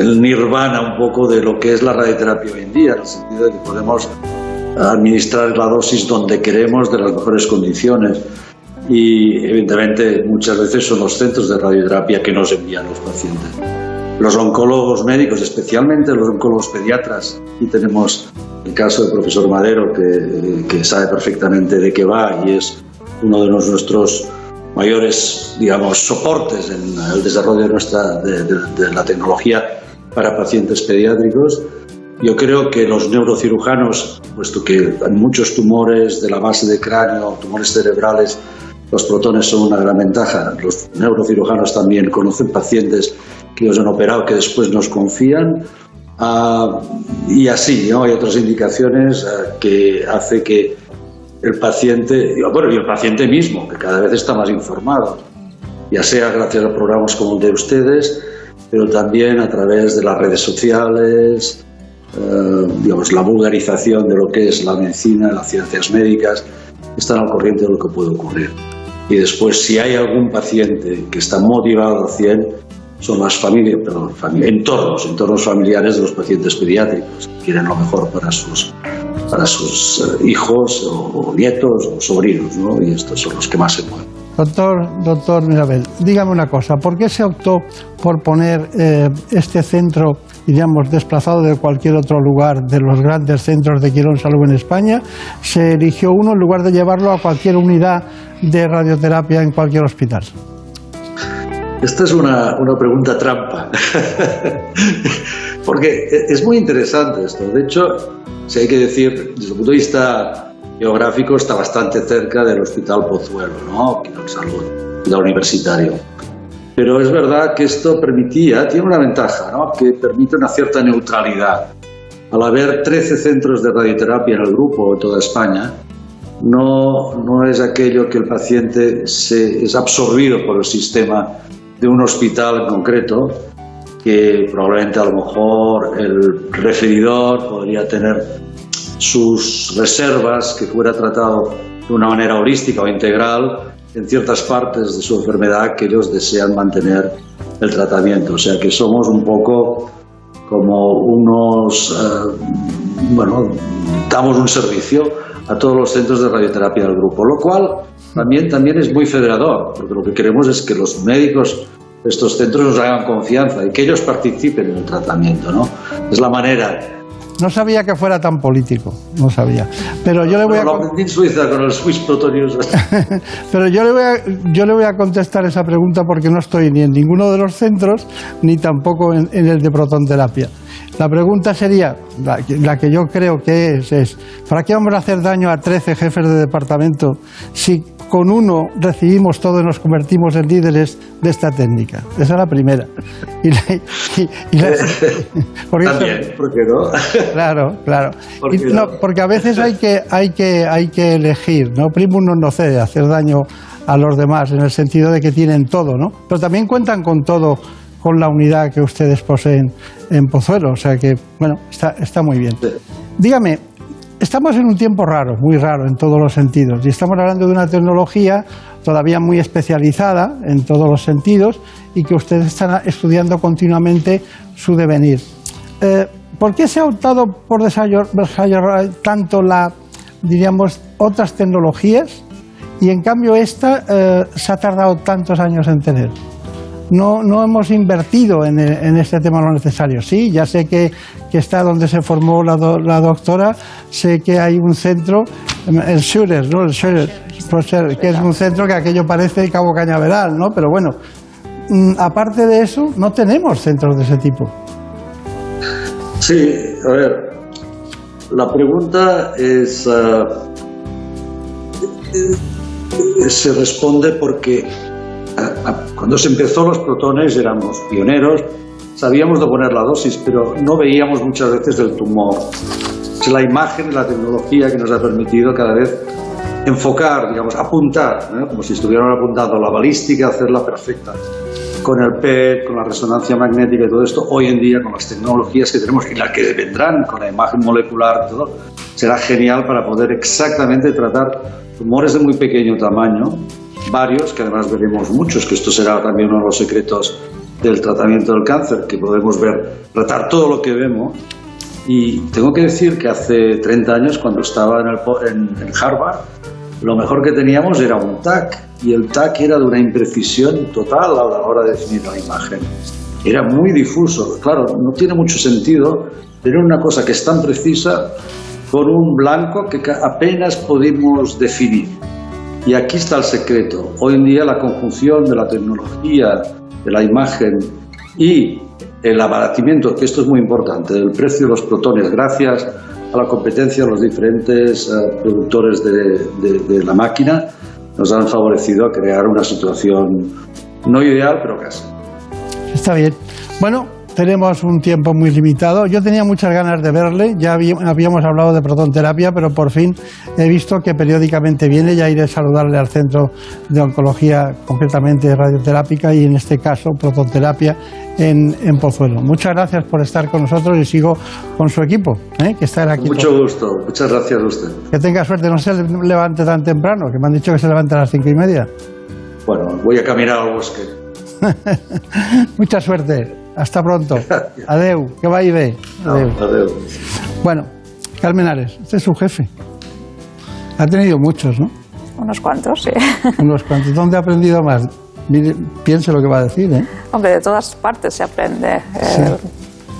el nirvana un poco de lo que es la radioterapia hoy en día, en el sentido de que podemos administrar la dosis donde queremos, de las mejores condiciones. Y evidentemente muchas veces son los centros de radioterapia que nos envían los pacientes. Los oncólogos médicos, especialmente los oncólogos pediatras, y tenemos el caso del profesor Madero, que, que sabe perfectamente de qué va y es uno de los, nuestros mayores, digamos, soportes en el desarrollo de, nuestra, de, de, de la tecnología para pacientes pediátricos. Yo creo que los neurocirujanos, puesto que en muchos tumores de la base de cráneo, tumores cerebrales, los protones son una gran ventaja. Los neurocirujanos también conocen pacientes que los han operado que después nos confían. Uh, y así, ¿no? Hay otras indicaciones uh, que hace que el paciente, bueno, y el paciente mismo, que cada vez está más informado, ya sea gracias a programas como el de ustedes, pero también a través de las redes sociales, eh, digamos, la vulgarización de lo que es la medicina, las ciencias médicas, están al corriente de lo que puede ocurrir. Y después, si hay algún paciente que está motivado al 100, son las familias, perdón, familia, entornos, entornos familiares de los pacientes pediátricos, que quieren lo mejor para sus, para sus uh, hijos o, nietos o sobrinos, ¿no? Y estos son los que más se mueven. Doctor, doctor Mirabel, dígame una cosa, ¿por qué se optó por poner eh, este centro, digamos, desplazado de cualquier otro lugar de los grandes centros de Quirón Salud en España? Se eligió uno en lugar de llevarlo a cualquier unidad de radioterapia en cualquier hospital. Esta es una, una pregunta trampa, <laughs> porque es muy interesante esto. De hecho, si hay que decir, desde el punto de vista geográfico está bastante cerca del Hospital Pozuelo, ¿no? en Salud, la universitario. Pero es verdad que esto permitía, tiene una ventaja, ¿no? que permite una cierta neutralidad. Al haber 13 centros de radioterapia en el grupo en toda España, no, no es aquello que el paciente se, es absorbido por el sistema de un hospital en concreto, que probablemente a lo mejor el referidor podría tener sus reservas, que fuera tratado de una manera holística o integral en ciertas partes de su enfermedad que ellos desean mantener el tratamiento. O sea que somos un poco como unos, eh, bueno, damos un servicio a todos los centros de radioterapia del grupo, lo cual también, también es muy federador, porque lo que queremos es que los médicos estos centros nos hagan confianza y que ellos participen en el tratamiento, ¿no? Es la manera no sabía que fuera tan político, no sabía. Pero yo le voy a en Suiza con el Swiss <laughs> Pero yo le voy a yo le voy a contestar esa pregunta porque no estoy ni en ninguno de los centros ni tampoco en, el de protonterapia. La pregunta sería, la, que yo creo que es, es, ¿para qué vamos a hacer daño a 13 jefes de departamento si con uno recibimos todo y nos convertimos en líderes de esta técnica. Esa es la primera. Y <laughs> También, ¿por qué no? Claro, claro. porque a veces hay que, hay que, hay que elegir, ¿no? Primo no nocede, hacer daño a los demás, en el sentido de que tienen todo, ¿no? Pero también cuentan con todo con la unidad que ustedes poseen en Pozuelo, o sea que, bueno, está, está muy bien. Dígame, Estamos en un tiempo raro, muy raro en todos los sentidos, y estamos hablando de una tecnología todavía muy especializada en todos los sentidos y que ustedes están estudiando continuamente su devenir. Eh, ¿Por qué se ha optado por desarrollar tanto la, diríamos, otras tecnologías y en cambio esta eh, se ha tardado tantos años en tener? No, no hemos invertido en, en, este tema lo necesario. Sí, ya sé que, está donde se formó la, la, doctora, sé que hay un centro, el Schurer, ¿no? El que es un centro que aquello parece Cabo Cañaveral, ¿no? Pero bueno, mm, aparte de eso, no tenemos centros de ese tipo. Sí, a ver, la pregunta es... Ah, se responde porque cuando se empezó los protones éramos pioneros, sabíamos de poner la dosis, pero no veíamos muchas veces el tumor. Es la imagen la tecnología que nos ha permitido cada vez enfocar, digamos, apuntar, como si estuvieran apuntando la balística, hacerla perfecta. Con el PET, con la resonancia magnética y todo esto, hoy en día con las tecnologías que tenemos y las que vendrán con la imagen molecular y todo, será genial para poder exactamente tratar tumores de muy pequeño tamaño varios, que además veremos muchos, que esto será también uno de los secretos del tratamiento del cáncer, que podemos ver, tratar todo lo que vemos. Y tengo que decir que hace 30 años, cuando estaba en, el, Harvard, lo mejor que teníamos era un TAC, y el TAC era de una imprecisión total a la hora de definir la imagen. Era muy difuso. Claro, no tiene mucho sentido tener una cosa que es tan precisa con un blanco que apenas podemos definir. Y aquí está el secreto. Hoy en día la conjunción de la tecnología, de la imagen y el abaratimiento, que esto es muy importante, del precio de los protones, gracias a la competencia de los diferentes eh, productores de, de la máquina, nos han favorecido a crear una situación no ideal, pero casi. Está bien. Bueno, tenemos un tiempo muy limitado. Yo tenía muchas ganas de verle, ya habíamos hablado de protonterapia, pero por fin he visto que periódicamente viene, ya iré a saludarle al centro de oncología, concretamente radioterápica y en este caso protonterapia en, Pozuelo. Muchas gracias por estar con nosotros y sigo con su equipo, ¿eh? que está aquí. Mucho gusto, muchas gracias a usted. Que tenga suerte, no se levante tan temprano, que me han dicho que se levante a las cinco y media. Bueno, voy a caminar al bosque. <laughs> Mucha suerte. Hasta pronto. Adeu, que va y ve. Adeu. Bueno, Carmen Ares, este es su jefe. Ha tenido muchos, ¿no? Unos cuantos, sí. <laughs> Unos cuantos. ¿Dónde ha aprendido más? piense lo que va a decir, ¿eh? Hombre, de todas partes se aprende. Eh,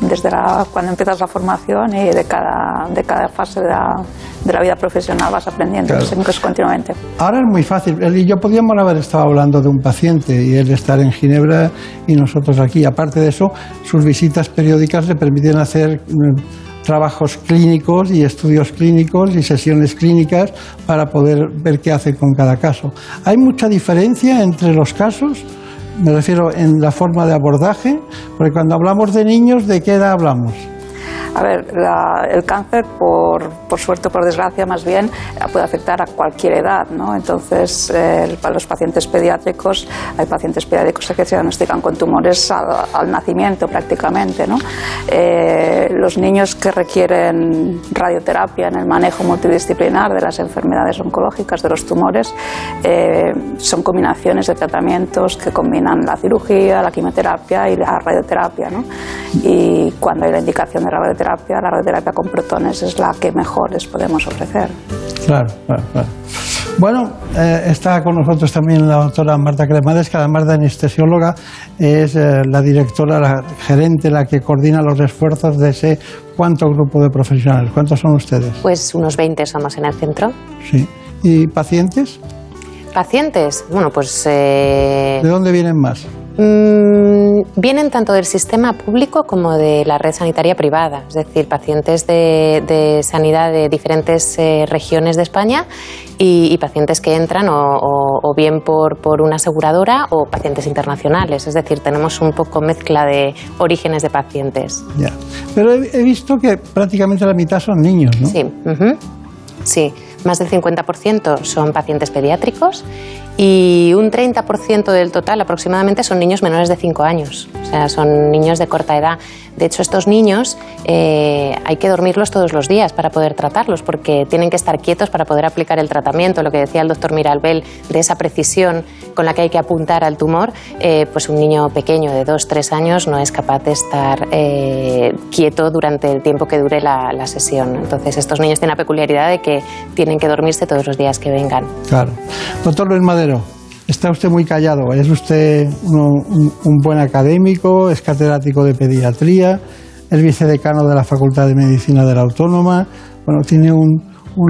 desde la, cuando empiezas la formación y de cada, de cada fase de la, de la vida profesional vas aprendiendo claro. continuamente. Ahora es muy fácil. Él y yo podíamos haber estado hablando de un paciente y él estar en Ginebra y nosotros aquí. Aparte de eso, sus visitas periódicas le permiten hacer mm, trabajos clínicos y estudios clínicos y sesiones clínicas para poder ver qué hace con cada caso. ¿Hay mucha diferencia entre los casos? Me refiero en la forma de abordaje, porque cuando hablamos de niños, ¿de qué edad hablamos? A ver, el cáncer, por, por, suerte o por desgracia más bien, puede afectar a cualquier edad, ¿no? Entonces, para los pacientes pediátricos, hay pacientes pediátricos que se diagnostican con tumores al, nacimiento prácticamente, ¿no? Eh, los niños que requieren radioterapia en el manejo multidisciplinar de las enfermedades oncológicas, de los tumores, eh, son combinaciones de tratamientos que combinan la cirugía, la quimioterapia y la radioterapia, ¿no? Y cuando hay la indicación de la radioterapia, la radioterapia con protones es la que mejor les podemos ofrecer. Claro, claro, claro. Bueno, eh, está con nosotros también la doctora Marta Cremades, que además de anestesióloga es eh, la directora, la gerente, la que coordina los esfuerzos de ese cuánto grupo de profesionales. ¿Cuántos son ustedes? Pues unos 20 somos en el centro. Sí. ¿Y pacientes? Pacientes, bueno, pues... Eh... ¿De dónde vienen más? Mm, vienen tanto del sistema público como de la red sanitaria privada, es decir, pacientes de, sanidad de diferentes eh, regiones de España y, pacientes que entran o, bien por, por, una aseguradora o pacientes internacionales, es decir, tenemos un poco mezcla de orígenes de pacientes. Ya, pero he, visto que prácticamente la mitad son niños, ¿no? Sí, sí más del 50% son pacientes pediátricos y un 30% del total aproximadamente son niños menores de 5 años, o sea, son niños de corta edad. De hecho, estos niños eh, hay que dormirlos todos los días para poder tratarlos, porque tienen que estar quietos para poder aplicar el tratamiento. Lo que decía el doctor Miralbel de esa precisión con la que hay que apuntar al tumor, eh, pues un niño pequeño de 2-3 años no es capaz de estar eh, quieto durante el tiempo que dure la, sesión. Entonces, estos niños tienen la peculiaridad de que tienen que dormirse todos los días que vengan. Claro. Doctor Luis Madero, está usted muy callado. Es usted un, buen académico, es catedrático de pediatría, es vicedecano de la Facultad de Medicina de la Autónoma. Bueno, tiene un,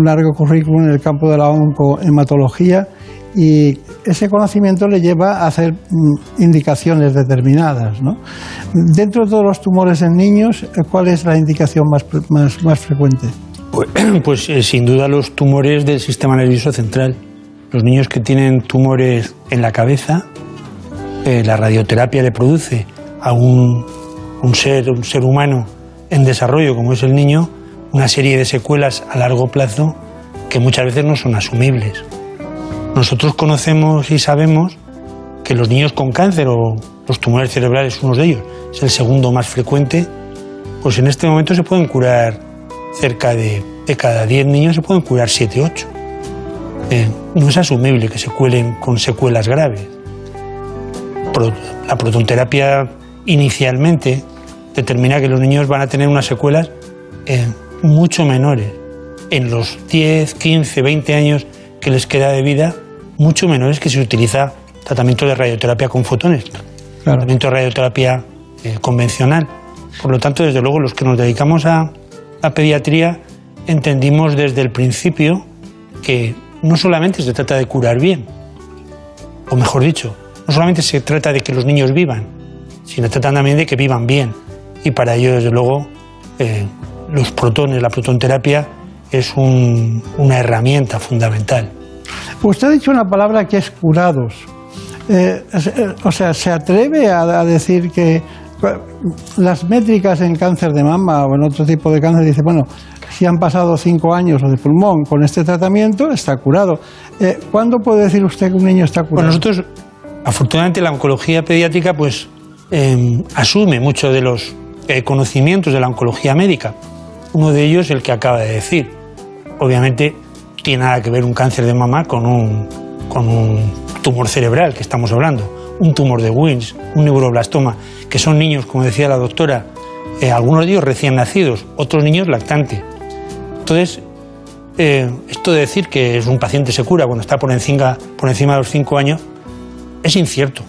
largo currículum en el campo de la oncohematología y ese conocimiento le lleva a hacer mm, indicaciones determinadas. ¿no? Dentro de todos los tumores en niños, ¿cuál es la indicación más, más, más frecuente? Pues, <clears throat> pues eh, sin duda los tumores del sistema nervioso central. Los niños que tienen tumores en la cabeza, eh, la radioterapia le produce a un, ser, un ser humano en desarrollo como es el niño una serie de secuelas a largo plazo que muchas veces no son asumibles. Nosotros conocemos y sabemos que los niños con cáncer o los tumores cerebrales, uno de ellos, es el segundo más frecuente, pues en este momento se pueden curar cerca de, cada 10 niños, se pueden curar 7, 8 no es asumible que se cuelen con secuelas graves. La protonterapia inicialmente determina que los niños van a tener unas secuelas eh, mucho menores. En los 10, 15, 20 años que les queda de vida, mucho menores que se utiliza tratamiento de radioterapia con fotones, tratamiento de radioterapia eh, convencional. Por lo tanto, desde luego, los que nos dedicamos a la pediatría entendimos desde el principio que no solamente se trata de curar bien, o mejor dicho, no solamente se trata de que los niños vivan, sino también de que vivan bien. Y para ello, desde luego, eh, los protones, la protonterapia, es una herramienta fundamental. Usted ha dicho una palabra que es curados. Eh, eh, o sea, ¿se atreve a, decir que las métricas en cáncer de mama o en otro tipo de cáncer, dice, bueno, si han pasado cinco años o de pulmón con este tratamiento, está curado. Eh, ¿Cuándo puede decir usted que un niño está curado? nosotros, afortunadamente, la oncología pediátrica pues em, asume muchos de los conocimientos de la oncología médica. Uno de ellos, el que acaba de decir. Obviamente, tiene nada que ver un cáncer de mama con un, tumor cerebral que estamos hablando, un tumor de Wins, un neuroblastoma, que son niños, como decía la doctora, eh, algunos de ellos recién nacidos, otros niños lactantes. Entonces, eh, esto de decir que es un paciente se cura cuando está por encima, por encima de los 5 años es incierto.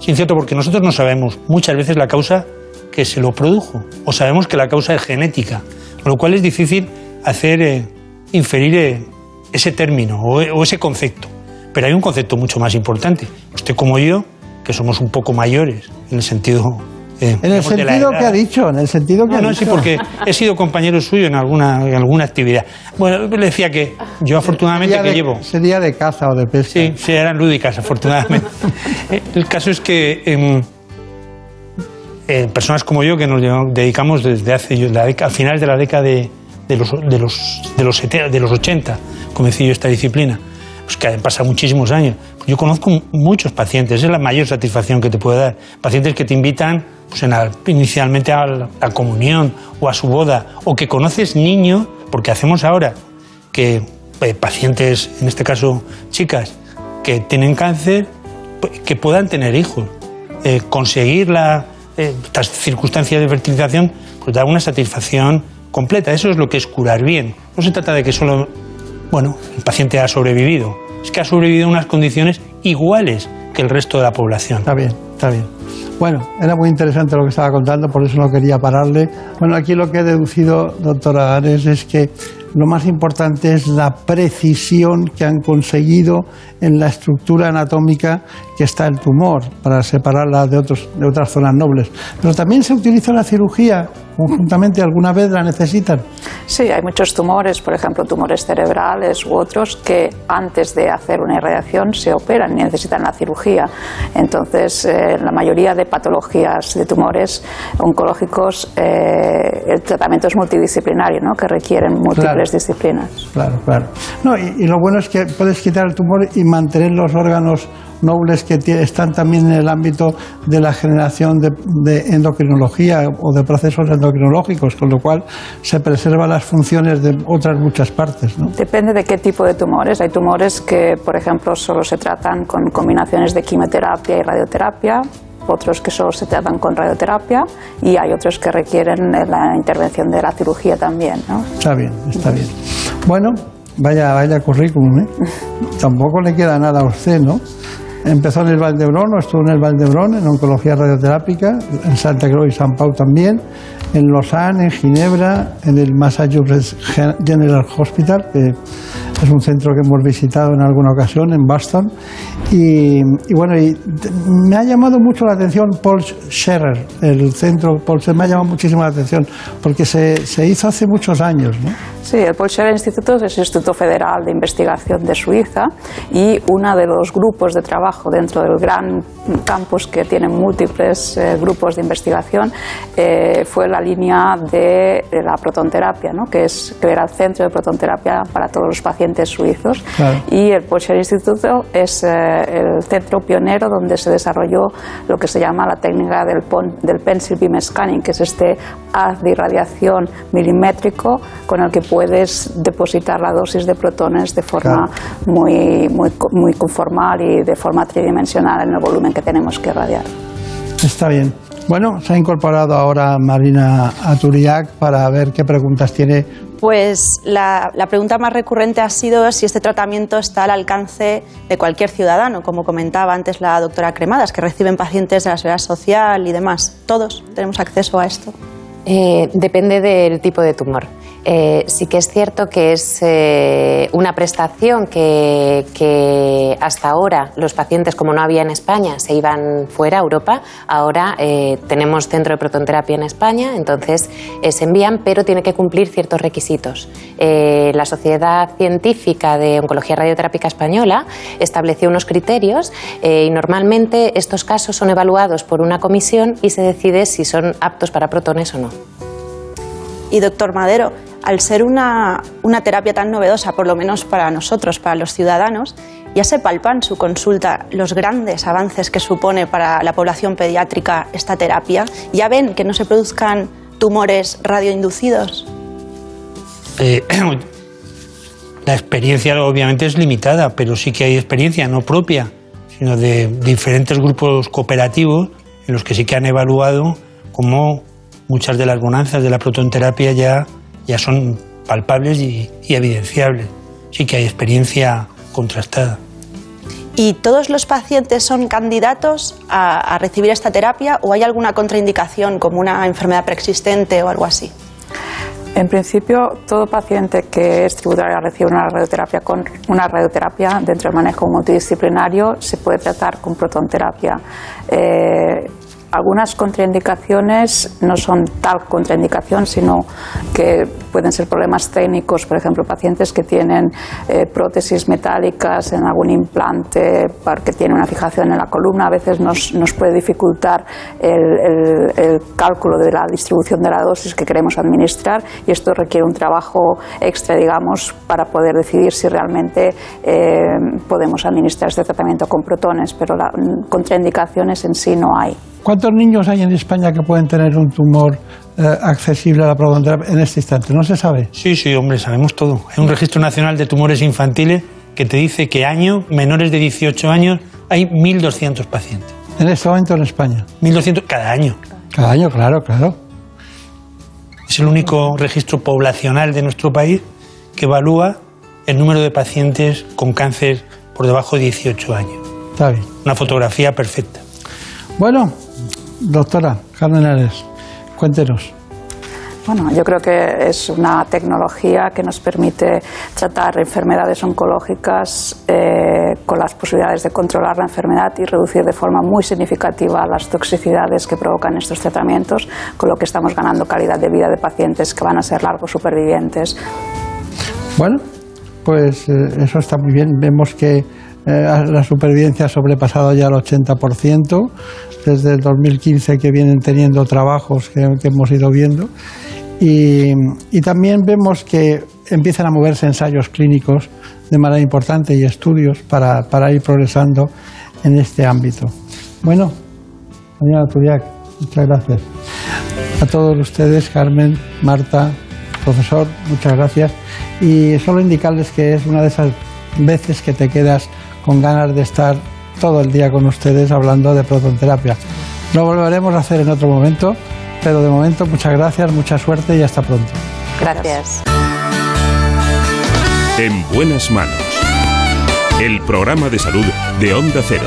Es incierto porque nosotros no sabemos muchas veces la causa que se lo produjo o sabemos que la causa es genética, con lo cual es difícil hacer eh, inferir eh, ese término o, ese concepto. Pero hay un concepto mucho más importante. Usted como yo, que somos un poco mayores, en el sentido eh, en el sentido que ha dicho, en el sentido que No, ha no, dicho. sí, porque he sido compañero suyo en alguna, en alguna actividad. Bueno, le decía que yo afortunadamente Sería que de- llevo... Sería de caza o de pesca. Sí, sí, eran lúdicas, afortunadamente. <laughs> Eh, El caso es que em, eh, personas como yo que nos dedicamos desde hace yo, la a finales de la década de, de los, de, los, de, los, de los 80, comencé yo esta disciplina, pues que han pasado muchísimos años. Yo conozco muchos pacientes, es la mayor satisfacción que te puede dar. Pacientes que te invitan pues, en inicialmente a la, comunión o a su boda, o que conoces niños, porque hacemos ahora que eh, pacientes, en este caso chicas, que tienen cáncer, pues, que puedan tener hijos. Eh, conseguir la, eh, estas circunstancias de fertilización pues da una satisfacción completa. Eso es lo que es curar bien. No se trata de que solo, bueno, el paciente ha sobrevivido. Es que ha sobrevivido en unas condiciones iguales que el resto de la población. Está bien, está bien. Bueno, era muy interesante lo que estaba contando, por eso no quería pararle. Bueno, aquí lo que he deducido, doctora Ares, es que lo más importante es la precisión que han conseguido en la estructura anatómica que está el tumor, para separarla de, otros, de otras zonas nobles. Pero también se utiliza la cirugía conjuntamente, alguna vez la necesitan. Sí, hay muchos tumores, por ejemplo, tumores cerebrales u otros, que antes de hacer una irradiación se operan y necesitan la cirugía. Entonces, eh, la mayoría de patologías de tumores oncológicos, eh, el tratamiento es multidisciplinario, ¿no? que requieren múltiples Claro. disciplinas. Claro, claro. No, y, y lo bueno es que puedes quitar el tumor y mantener los órganos nobles que están también en el ámbito de la generación de, de endocrinología o de procesos endocrinológicos, con lo cual se preservan las funciones de otras muchas partes. ¿no? Depende de qué tipo de tumores. Hay tumores que, por ejemplo, solo se tratan con combinaciones de quimioterapia y radioterapia, otros que solo se tratan con radioterapia y hay otros que requieren la intervención de la cirugía también. ¿no? Está bien, está bien. Bueno, vaya, vaya currículum, ¿eh? <laughs> Tampoco le queda nada a usted, ¿no? Empezó en el Valdebrón, o estuvo en el Valdebrón, en oncología radioterápica, en Santa Cruz y San Pau también, en Lausanne, en Ginebra, en el Massachusetts General Hospital, que es un centro que hemos visitado en alguna ocasión, en Boston. Y, bueno, y me ha llamado mucho la atención Paul Scherer, el centro Paul Scherer, me ha llamado muchísimo la atención, porque se, se hizo hace muchos años, ¿no? Sí, el Paul Scherrer Instituto es el Instituto Federal de Investigación de Suiza y uno de los grupos de trabajo dentro del gran campus que tiene múltiples eh, grupos de investigación eh, fue la línea de, de la protonterapia, ¿no? que, es, que era el centro de protonterapia para todos los pacientes suizos. Claro. Y el Paul Scherrer Instituto es eh, el centro pionero donde se desarrolló lo que se llama la técnica del, pon- del pencil beam scanning, que es este haz de irradiación milimétrico con el que puedes depositar la dosis de protones de forma muy, muy, muy conformal y de forma tridimensional en el volumen que tenemos que irradiar. Está bien. Bueno, se ha incorporado ahora Marina Aturiac para ver qué preguntas tiene. Pues la, la pregunta más recurrente ha sido si este tratamiento está al alcance de cualquier ciudadano, como comentaba antes la doctora Cremadas, que reciben pacientes de la seguridad social y demás. Todos tenemos acceso a esto. Eh, depende del tipo de tumor. Eh, sí que es cierto que es eh, una prestación que, hasta ahora los pacientes, como no había en España, se iban fuera a Europa. Ahora eh, tenemos centro de protonterapia en España, entonces se envían, pero tiene que cumplir ciertos requisitos. La Sociedad Científica de Oncología Radioterápica Española estableció unos criterios y normalmente estos casos son evaluados por una comisión y se decide si son aptos para protones o no. Y doctor Madero, al ser una, una terapia tan novedosa, por lo menos para nosotros, para los ciudadanos, ya se palpan su consulta los grandes avances que supone para la población pediátrica esta terapia. Ya ven que no se produzcan tumores radioinducidos. Eh, <clears throat> la experiencia obviamente es limitada, pero sí que hay experiencia no propia, sino de diferentes grupos cooperativos en los que sí que han evaluado cómo muchas de las bonanzas de la protonterapia ya, ya son palpables y, evidenciables. Sí que hay experiencia contrastada. ¿Y todos los pacientes son candidatos a, recibir esta terapia o hay alguna contraindicación como una enfermedad preexistente o algo así? En principio, todo paciente que es tributario a recibir una radioterapia con una radioterapia dentro del manejo multidisciplinario se puede tratar con protonterapia. Eh, algunas contraindicaciones no son tal contraindicación, sino que pueden ser problemas técnicos, por ejemplo, pacientes que tienen eh, prótesis metálicas en algún implante porque tiene una fijación en la columna, a veces nos, nos puede dificultar el, el, cálculo de la distribución de la dosis que queremos administrar y esto requiere un trabajo extra, digamos, para poder decidir si realmente eh, podemos administrar este tratamiento con protones, pero la, contraindicaciones en sí no hay. ¿Cuántos niños hay en España que pueden tener un tumor eh, accesible a la protonterapia en este instante? ¿No se sabe? Sí, sí, hombre, sabemos todo. Hay un registro nacional de tumores infantiles que te dice que año, menores de 18 años, hay 1.200 pacientes. En este momento en España. 1.200 cada año. Cada año, claro, claro. Es el único registro poblacional de nuestro país que evalúa el número de pacientes con cáncer por debajo de 18 años. Está bien. Una fotografía perfecta. Bueno, Doctora Carmen Ares, cuéntenos. Bueno, yo creo que es una tecnología que nos permite tratar enfermedades oncológicas eh, con las posibilidades de controlar la enfermedad y reducir de forma muy significativa las toxicidades que provocan estos tratamientos, con lo que estamos ganando calidad de vida de pacientes que van a ser largos supervivientes. Bueno, pues eh, eso está muy bien. Vemos que eh, la supervivencia ha sobrepasado ya el 80%, desde el 2015 que vienen teniendo trabajos que, hemos ido viendo. Y, también vemos que empiezan a moverse ensayos clínicos de manera importante y estudios para, para ir progresando en este ámbito. Bueno, señora Turiac, muchas gracias. A todos ustedes, Carmen, Marta, profesor, muchas gracias. Y solo indicarles que es una de esas veces que te quedas con ganas de estar todo el día con ustedes hablando de prototerapia. Lo volveremos a hacer en otro momento, pero de momento muchas gracias, mucha suerte y hasta pronto. Gracias. En buenas manos. El programa de salud de Onda Cero.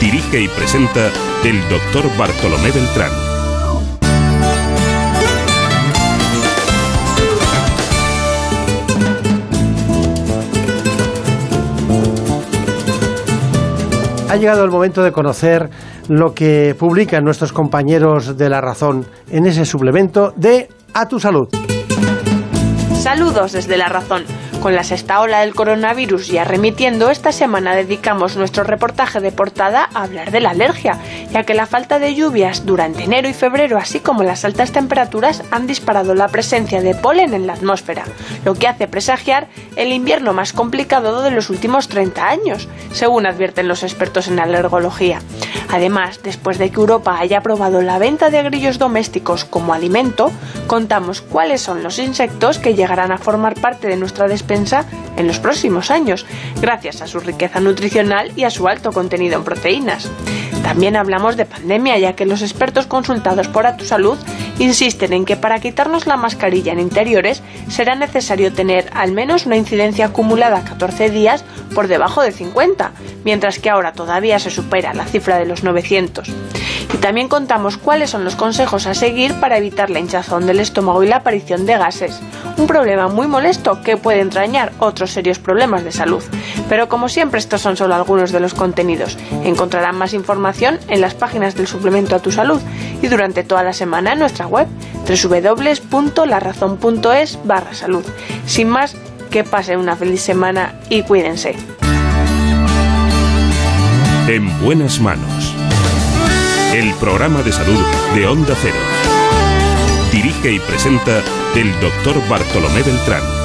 Dirige y presenta el doctor Bartolomé Beltrán. Ha llegado el momento de conocer lo que publican nuestros compañeros de La Razón en ese suplemento de A tu Salud. Saludos desde La Razón. Con la sexta ola del coronavirus ya remitiendo, esta semana dedicamos nuestro reportaje de portada a hablar de la alergia, ya que la falta de lluvias durante enero y febrero, así como las altas temperaturas, han disparado la presencia de polen en la atmósfera, lo que hace presagiar el invierno más complicado de los últimos 30 años, según advierten los expertos en alergología. Además, después de que Europa haya aprobado la venta de grillos domésticos como alimento, contamos cuáles son los insectos que llegarán a formar parte de nuestra despensa en los próximos años, gracias a su riqueza nutricional y a su alto contenido en proteínas. También hablamos de pandemia, ya que los expertos consultados por A Tu Salud insisten en que para quitarnos la mascarilla en interiores será necesario tener al menos una incidencia acumulada 14 días por debajo de 50, mientras que ahora todavía se supera la cifra de los 900. Y también contamos cuáles son los consejos a seguir para evitar la hinchazón del estómago y la aparición de gases, un problema muy molesto que puede entrañar otros serios problemas de salud. Pero como siempre estos son solo algunos de los contenidos. Encontrarán más información en las páginas del suplemento a tu salud y durante toda la semana en nuestra web www.larazón.es barra salud. Sin más, que pasen una feliz semana y cuídense. En buenas manos. El programa de salud de Onda Cero. Dirige y presenta el doctor Bartolomé Beltrán.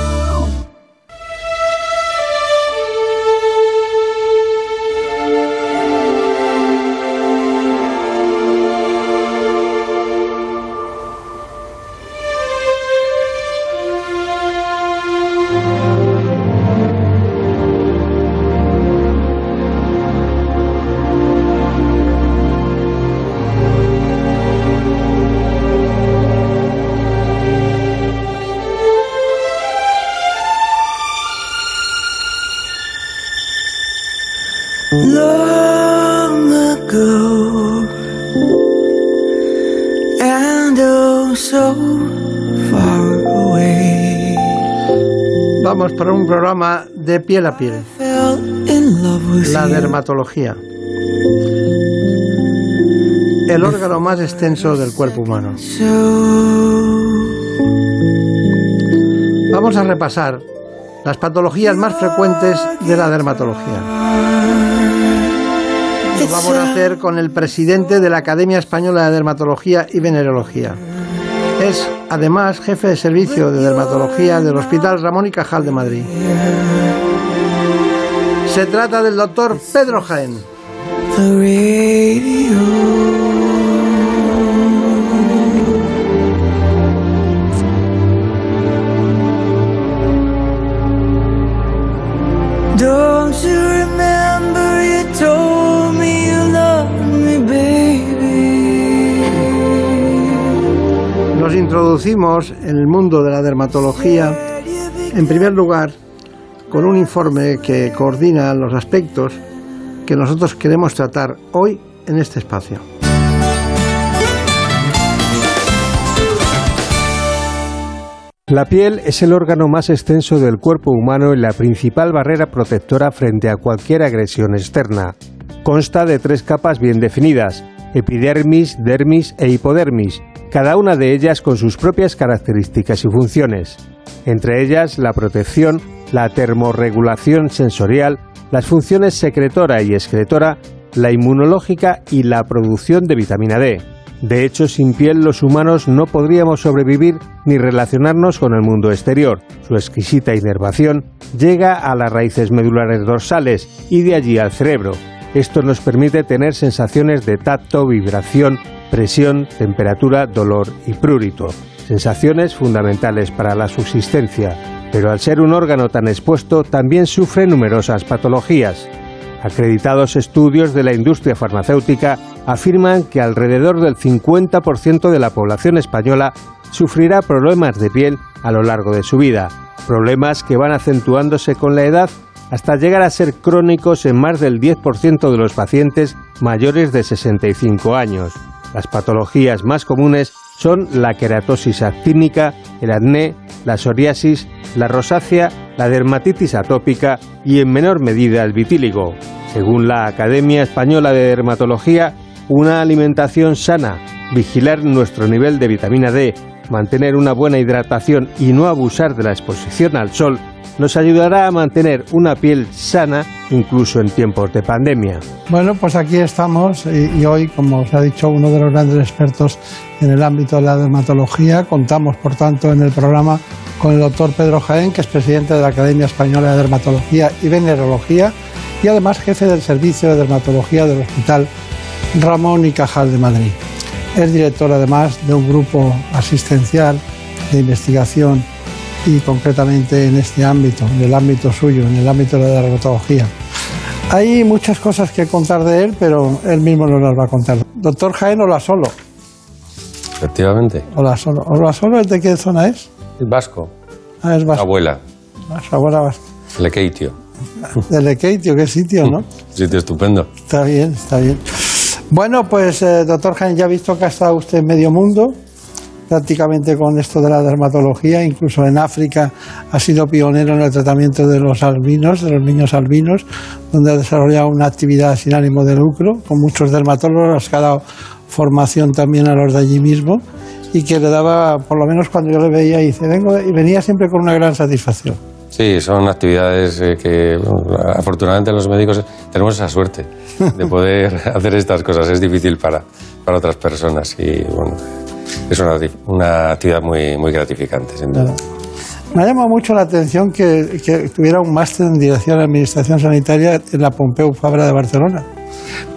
Programa de piel a piel. La dermatología. El órgano más extenso del cuerpo humano. Vamos a repasar las patologías más frecuentes de la dermatología. Lo vamos a hacer con el presidente de la Academia Española de Dermatología y Venerología. Es además jefe de servicio de dermatología del Hospital Ramón y Cajal de Madrid. Se trata del doctor Pedro Jaén. Introducimos en el mundo de la dermatología, en primer lugar, con un informe que coordina los aspectos que nosotros queremos tratar hoy en este espacio. La piel es el órgano más extenso del cuerpo humano y la principal barrera protectora frente a cualquier agresión externa. Consta de tres capas bien definidas, epidermis, dermis e hipodermis, cada una de ellas con sus propias características y funciones. Entre ellas la protección, la termorregulación sensorial, las funciones secretora y excretora, la inmunológica y la producción de vitamina D. De hecho, sin piel los humanos no podríamos sobrevivir ni relacionarnos con el mundo exterior. Su exquisita inervación llega a las raíces medulares dorsales y de allí al cerebro. Esto nos permite tener sensaciones de tacto, vibración, presión, temperatura, dolor y prurito. Sensaciones fundamentales para la subsistencia, pero al ser un órgano tan expuesto también sufre numerosas patologías. Acreditados estudios de la industria farmacéutica afirman que alrededor del 50% de la población española sufrirá problemas de piel a lo largo de su vida, problemas que van acentuándose con la edad hasta llegar a ser crónicos en más del 10% de los pacientes mayores de 65 años. Las patologías más comunes son la queratosis actínica, el acné, la psoriasis, la rosácea, la dermatitis atópica y en menor medida el vitíligo. Según la Academia Española de Dermatología, una alimentación sana, vigilar nuestro nivel de vitamina D, mantener una buena hidratación y no abusar de la exposición al sol nos ayudará a mantener una piel sana incluso en tiempos de pandemia. Bueno, pues aquí estamos y, hoy, como os ha dicho uno de los grandes expertos en el ámbito de la dermatología, contamos por tanto en el programa con el doctor Pedro Jaén, que es presidente de la Academia Española de Dermatología y Venerología y además jefe del Servicio de Dermatología del Hospital Ramón y Cajal de Madrid. Es director además de un grupo asistencial de investigación y concretamente en este ámbito, en el ámbito suyo, en el ámbito de la dermatología. Hay muchas cosas que contar de él, pero él mismo nos las va a contar. Doctor Jaén, hola solo. Efectivamente. Hola solo. Hola solo, ¿el de qué zona es? El vasco. Ah, es vasco. Abuela. Ah, su abuela vasca. Lequeitio. De Lequeitio, qué sitio, ¿no? <laughs> Sitio estupendo. Está bien, está bien. Bueno, pues eh, doctor Jaén, ya ha visto que ha estado usted en medio mundo, prácticamente con esto de la dermatología, incluso en África ha sido pionero en el tratamiento de los albinos, de los niños albinos, donde ha desarrollado una actividad sin ánimo de lucro, con muchos dermatólogos, que ha dado formación también a los de allí mismo y que le daba, por lo menos cuando yo le veía, y, dice, vengo, y venía siempre con una gran satisfacción. Sí, son actividades eh, que afortunadamente los médicos tenemos esa suerte de poder <laughs> hacer estas cosas. Es difícil para, para otras personas y bueno, es una, una actividad muy, muy gratificante, sin duda. Me ha llamado mucho la atención que, que tuviera un máster en Dirección de Administración Sanitaria en la Pompeu Fabra de Barcelona.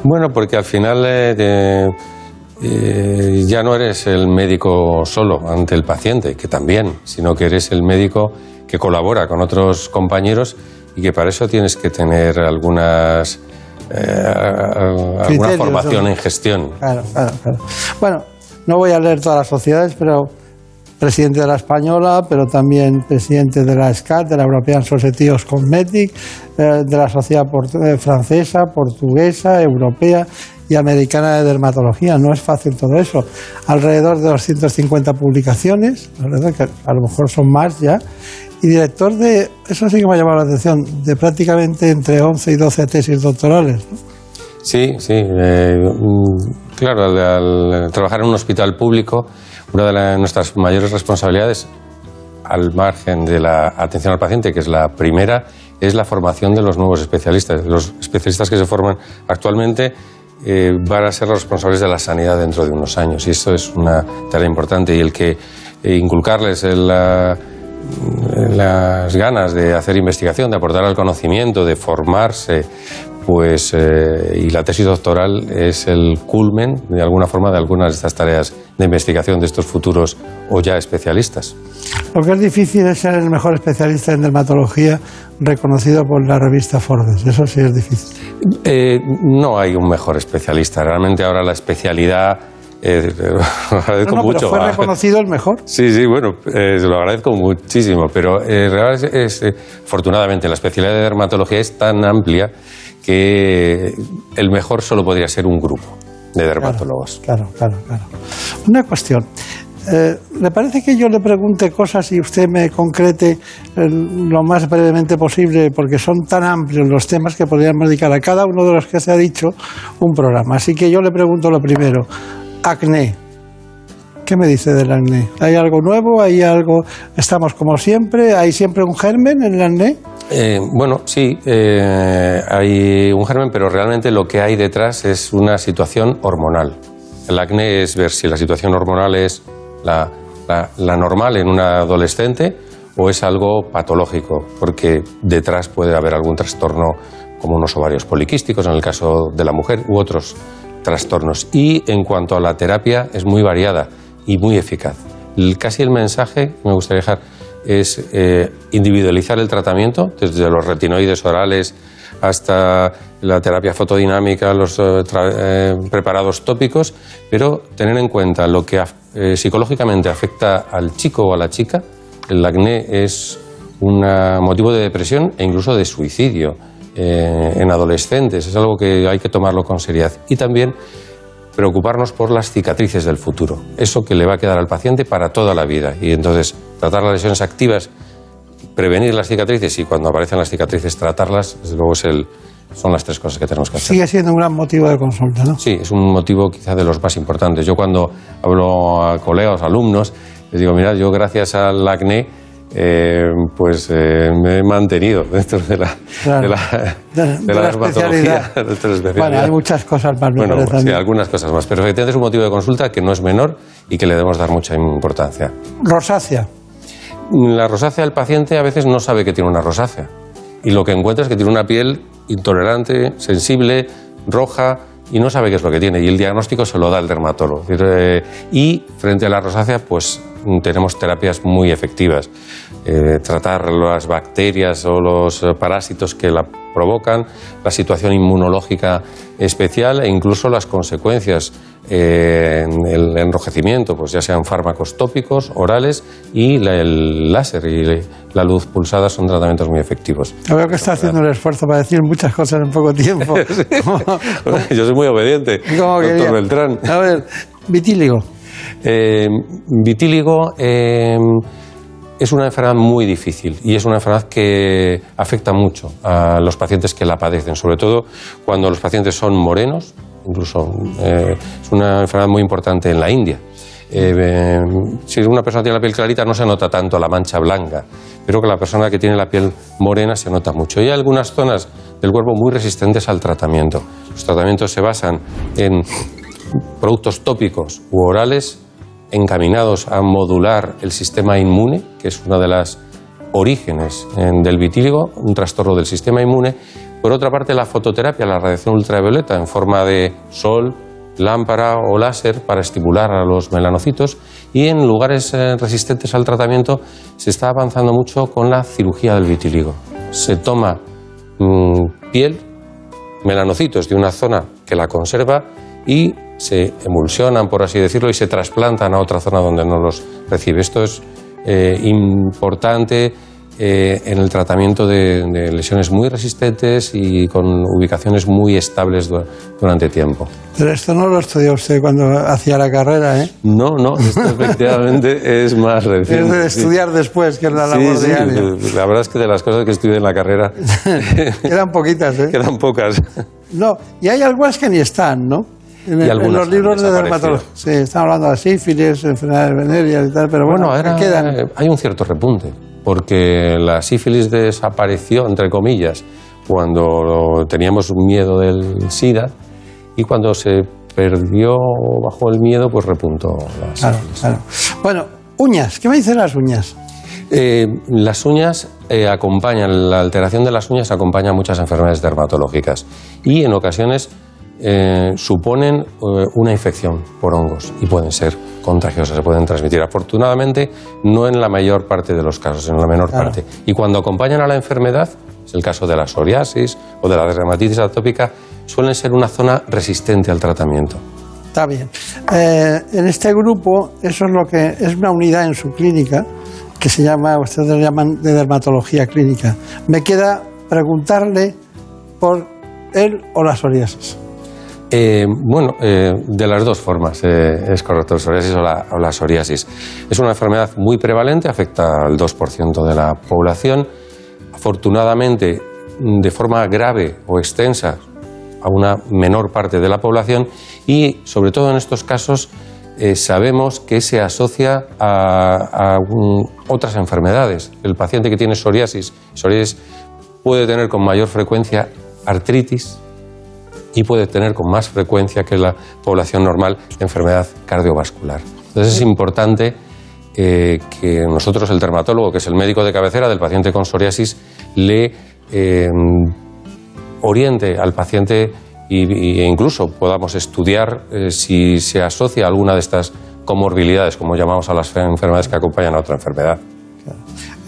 Bueno, porque al final eh, eh, ya no eres el médico solo ante el paciente, que también, sino que eres el médico que colabora con otros compañeros y que para eso tienes que tener algunas eh, alguna formación ¿no? en gestión. Claro, claro, claro. Bueno, no voy a leer todas las sociedades, pero presidente de la Española, pero también presidente de la SCAT, de la European Society of Cosmetic, eh, de la Sociedad eh, Francesa, Portuguesa, Europea y Americana de Dermatología. No es fácil todo eso. Alrededor de 250 publicaciones, que a lo mejor son más ya, y director de, eso sí que me ha llamado la atención, de prácticamente entre 11 y 12 tesis doctorales. Sí, sí. eh, mm, claro, al, al trabajar en un hospital público, una de nuestras mayores responsabilidades, al margen de la atención al paciente, que es la primera, es la formación de los nuevos especialistas. Los especialistas que se forman actualmente eh, van a ser los responsables de la sanidad dentro de unos años. Y esto es una tarea importante. Y el que eh, inculcarles el, la- las ganas de hacer investigación, de aportar al conocimiento, de formarse, pues eh, y la tesis doctoral es el culmen de alguna forma de algunas de estas tareas de investigación de estos futuros o ya especialistas. Lo que es difícil es ser el mejor especialista en dermatología reconocido por la revista Forbes. Eso sí es difícil. Eh, no hay un mejor especialista. Realmente ahora la especialidad eh, <laughs> lo agradezco No, no, mucho. pero fue reconocido el mejor. Sí, sí, bueno, eh, se lo agradezco muchísimo, pero eh, realmente es, eh, afortunadamente la especialidad de dermatología es tan amplia que el mejor solo podría ser un grupo de dermatólogos. Claro, claro, claro. Una cuestión. Eh, ¿Le parece que yo le pregunte cosas y usted me concrete eh, lo más brevemente posible? Porque son tan amplios los temas que podríamos dedicar a cada uno de los que se ha dicho un programa. Así que yo le pregunto lo primero. Acné. ¿Qué me dice del acné? ¿Hay algo nuevo? ¿Hay algo? ¿Estamos como siempre? ¿Hay siempre un germen en el acné? Eh, bueno, sí, eh, hay un germen, pero realmente lo que hay detrás es una situación hormonal. El acné es ver si la situación hormonal es la, la- la normal en una adolescente o es algo patológico, porque detrás puede haber algún trastorno como unos ovarios poliquísticos en el caso de la mujer u otros trastornos. Y en cuanto a la terapia es muy variada y muy eficaz. El- casi el mensaje que me gustaría dejar es eh, individualizar el tratamiento, desde los retinoides orales hasta la terapia fotodinámica, los eh, eh, preparados tópicos, pero tener en cuenta lo que psicológicamente afecta al chico o a la chica. El acné es un motivo de depresión e incluso de suicidio en adolescentes. Es algo que hay que tomarlo con seriedad. Y también preocuparnos por las cicatrices del futuro, eso que le va a quedar al paciente para toda la vida. Y entonces tratar las lesiones activas, prevenir las cicatrices y cuando aparecen las cicatrices tratarlas, desde luego es el, son las tres cosas que tenemos que hacer. Sigue siendo un gran motivo de consulta, ¿no? Sí, es un motivo quizá de los más importantes. Yo cuando hablo a colegas, alumnos, les digo, mira, yo gracias al acné, eh, pues eh, me he mantenido <laughs> dentro de la, Claro. de la, De- la <laughs> la especialidad. Bueno, hay muchas cosas más, Bueno, sí, algunas cosas más, pero efectivamente es un motivo de consulta que no es menor y que le debemos dar mucha importancia. Rosácea. La rosácea del paciente a veces no sabe que tiene una rosácea y lo que encuentra es que tiene una piel intolerante, sensible, roja y no sabe qué es lo que tiene y el diagnóstico se lo da el dermatólogo. Eh, Y frente a la rosácea pues tenemos terapias muy efectivas. Eh, tratar las bacterias o los eh, parásitos que la provocan, la situación inmunológica especial e incluso las consecuencias eh, en el enrojecimiento, pues ya sean fármacos tópicos, orales y la- el láser y la luz pulsada son tratamientos muy efectivos. Yo veo que está haciendo un esfuerzo para decir muchas cosas en poco tiempo. <laughs> <laughs> Yo soy muy obediente, ¿Cómo doctor? Beltrán. A ver, vitíligo. Eh, vitíligo eh, es una enfermedad muy difícil y es una enfermedad que afecta mucho a los pacientes que la padecen, sobre todo cuando los pacientes son morenos, incluso eh, es una enfermedad muy importante en la India. Eh, si una persona tiene la piel clarita no se nota tanto la mancha blanca, pero que la persona que tiene la piel morena se nota mucho. Y hay algunas zonas del cuerpo muy resistentes al tratamiento. Los tratamientos se basan en productos tópicos u orales encaminados a modular el sistema inmune, que es una de las orígenes eh, del vitíligo, un trastorno del sistema inmune. Por otra parte, la fototerapia, la radiación ultravioleta en forma de sol, lámpara o láser para estimular a los melanocitos y en lugares eh, resistentes al tratamiento se está avanzando mucho con la cirugía del vitíligo. Se toma mm, piel, melanocitos de una zona que la conserva y se emulsionan, por así decirlo, y se trasplantan a otra zona donde no los recibe. Esto es eh, importante eh, en el tratamiento de, de, lesiones muy resistentes y con ubicaciones muy estables du durante tiempo. Pero esto no lo estudió usted cuando hacía la carrera, ¿eh? No, no, esto <laughs> efectivamente es más reciente. Es de estudiar sí. después, que es la labor sí, diaria. Sí, la verdad es que de las cosas que estudié en la carrera... <laughs> Quedan poquitas, ¿eh? <laughs> Quedan pocas. No, y hay algunas que ni están, ¿no? En, y el, en los libros de dermatología. Sí, están hablando de sífilis, enfermedades venéreas y tal, pero bueno, bueno era, quedan. hay un cierto repunte, porque la sífilis desapareció, entre comillas, cuando teníamos miedo del SIDA y cuando se perdió bajo el miedo, pues repuntó la sífilis. Claro. Bueno, uñas, ¿qué me dicen las uñas? Eh, las uñas eh, acompañan, la alteración de las uñas acompaña a muchas enfermedades dermatológicas y en ocasiones eh, suponen eh, una infección por hongos y pueden ser contagiosas, se pueden transmitir. Afortunadamente, no en la mayor parte de los casos, en la menor Claro. parte. Y cuando acompañan a la enfermedad, es el caso de la psoriasis o de la dermatitis atópica, suelen ser una zona resistente al tratamiento. Está bien. Eh, en este grupo, eso es lo que es una unidad en su clínica que se llama, ustedes le llaman de dermatología clínica. Me queda preguntarle por él o la psoriasis. Eh, bueno, eh, de las dos formas eh, es correcto, el psoriasis o la, o la psoriasis. Es una enfermedad muy prevalente, afecta al 2% de la población. Afortunadamente, de forma grave o extensa, a una menor parte de la población y, sobre todo en estos casos, eh, sabemos que se asocia a, otras enfermedades. El paciente que tiene psoriasis, psoriasis puede tener con mayor frecuencia artritis y puede tener con más frecuencia que la población normal enfermedad cardiovascular. Entonces es importante eh, que nosotros, el dermatólogo, que es el médico de cabecera del paciente con psoriasis, le eh, oriente al paciente y, e incluso podamos estudiar eh, si se asocia a alguna de estas comorbilidades, como llamamos a las enfermedades que acompañan a otra enfermedad.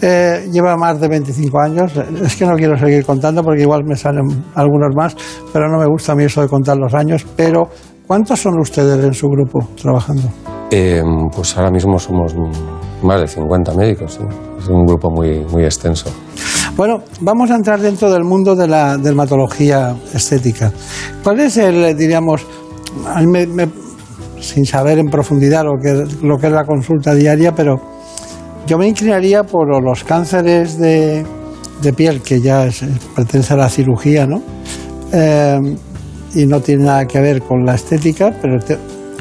Eh, lleva más de 25 años. Es que no quiero seguir contando porque igual me salen algunos más, pero no me gusta a mí eso de contar los años. Pero, ¿cuántos son ustedes en su grupo trabajando? Eh, pues ahora mismo somos más de 50 médicos, sí. es un grupo muy, muy extenso. Bueno, vamos a entrar dentro del mundo de la dermatología estética. ¿Cuál es el, diríamos, me- me- sin saber en profundidad lo que, lo que es la consulta diaria, pero yo me inclinaría por los cánceres de, de piel, que ya pertenece a la cirugía, ¿no? Eh, y no tiene nada que ver con la estética, pero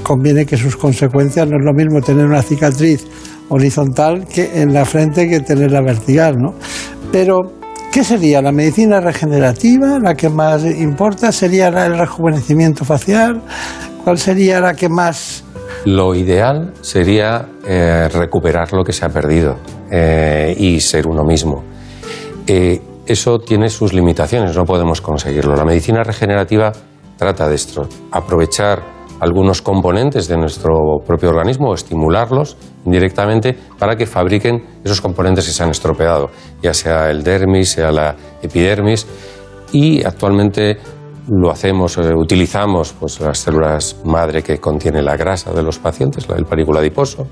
conviene que sus consecuencias no es lo mismo tener una cicatriz horizontal que en la frente que tenerla vertical, ¿no? Pero, ¿qué sería? ¿La medicina regenerativa? ¿La que más importa? ¿Sería el rejuvenecimiento facial? ¿Cuál sería la que más... Lo ideal sería eh, recuperar lo que se ha perdido eh, y ser uno mismo. Eh, eso tiene sus limitaciones, no podemos conseguirlo. La medicina regenerativa trata de esto, aprovechar algunos componentes de nuestro propio organismo o estimularlos indirectamente para que fabriquen esos componentes que se han estropeado, ya sea el dermis, sea la epidermis, y actualmente lo hacemos, eh, utilizamos pues, las células madre que contienen la grasa de los pacientes, la- el panículo adiposo,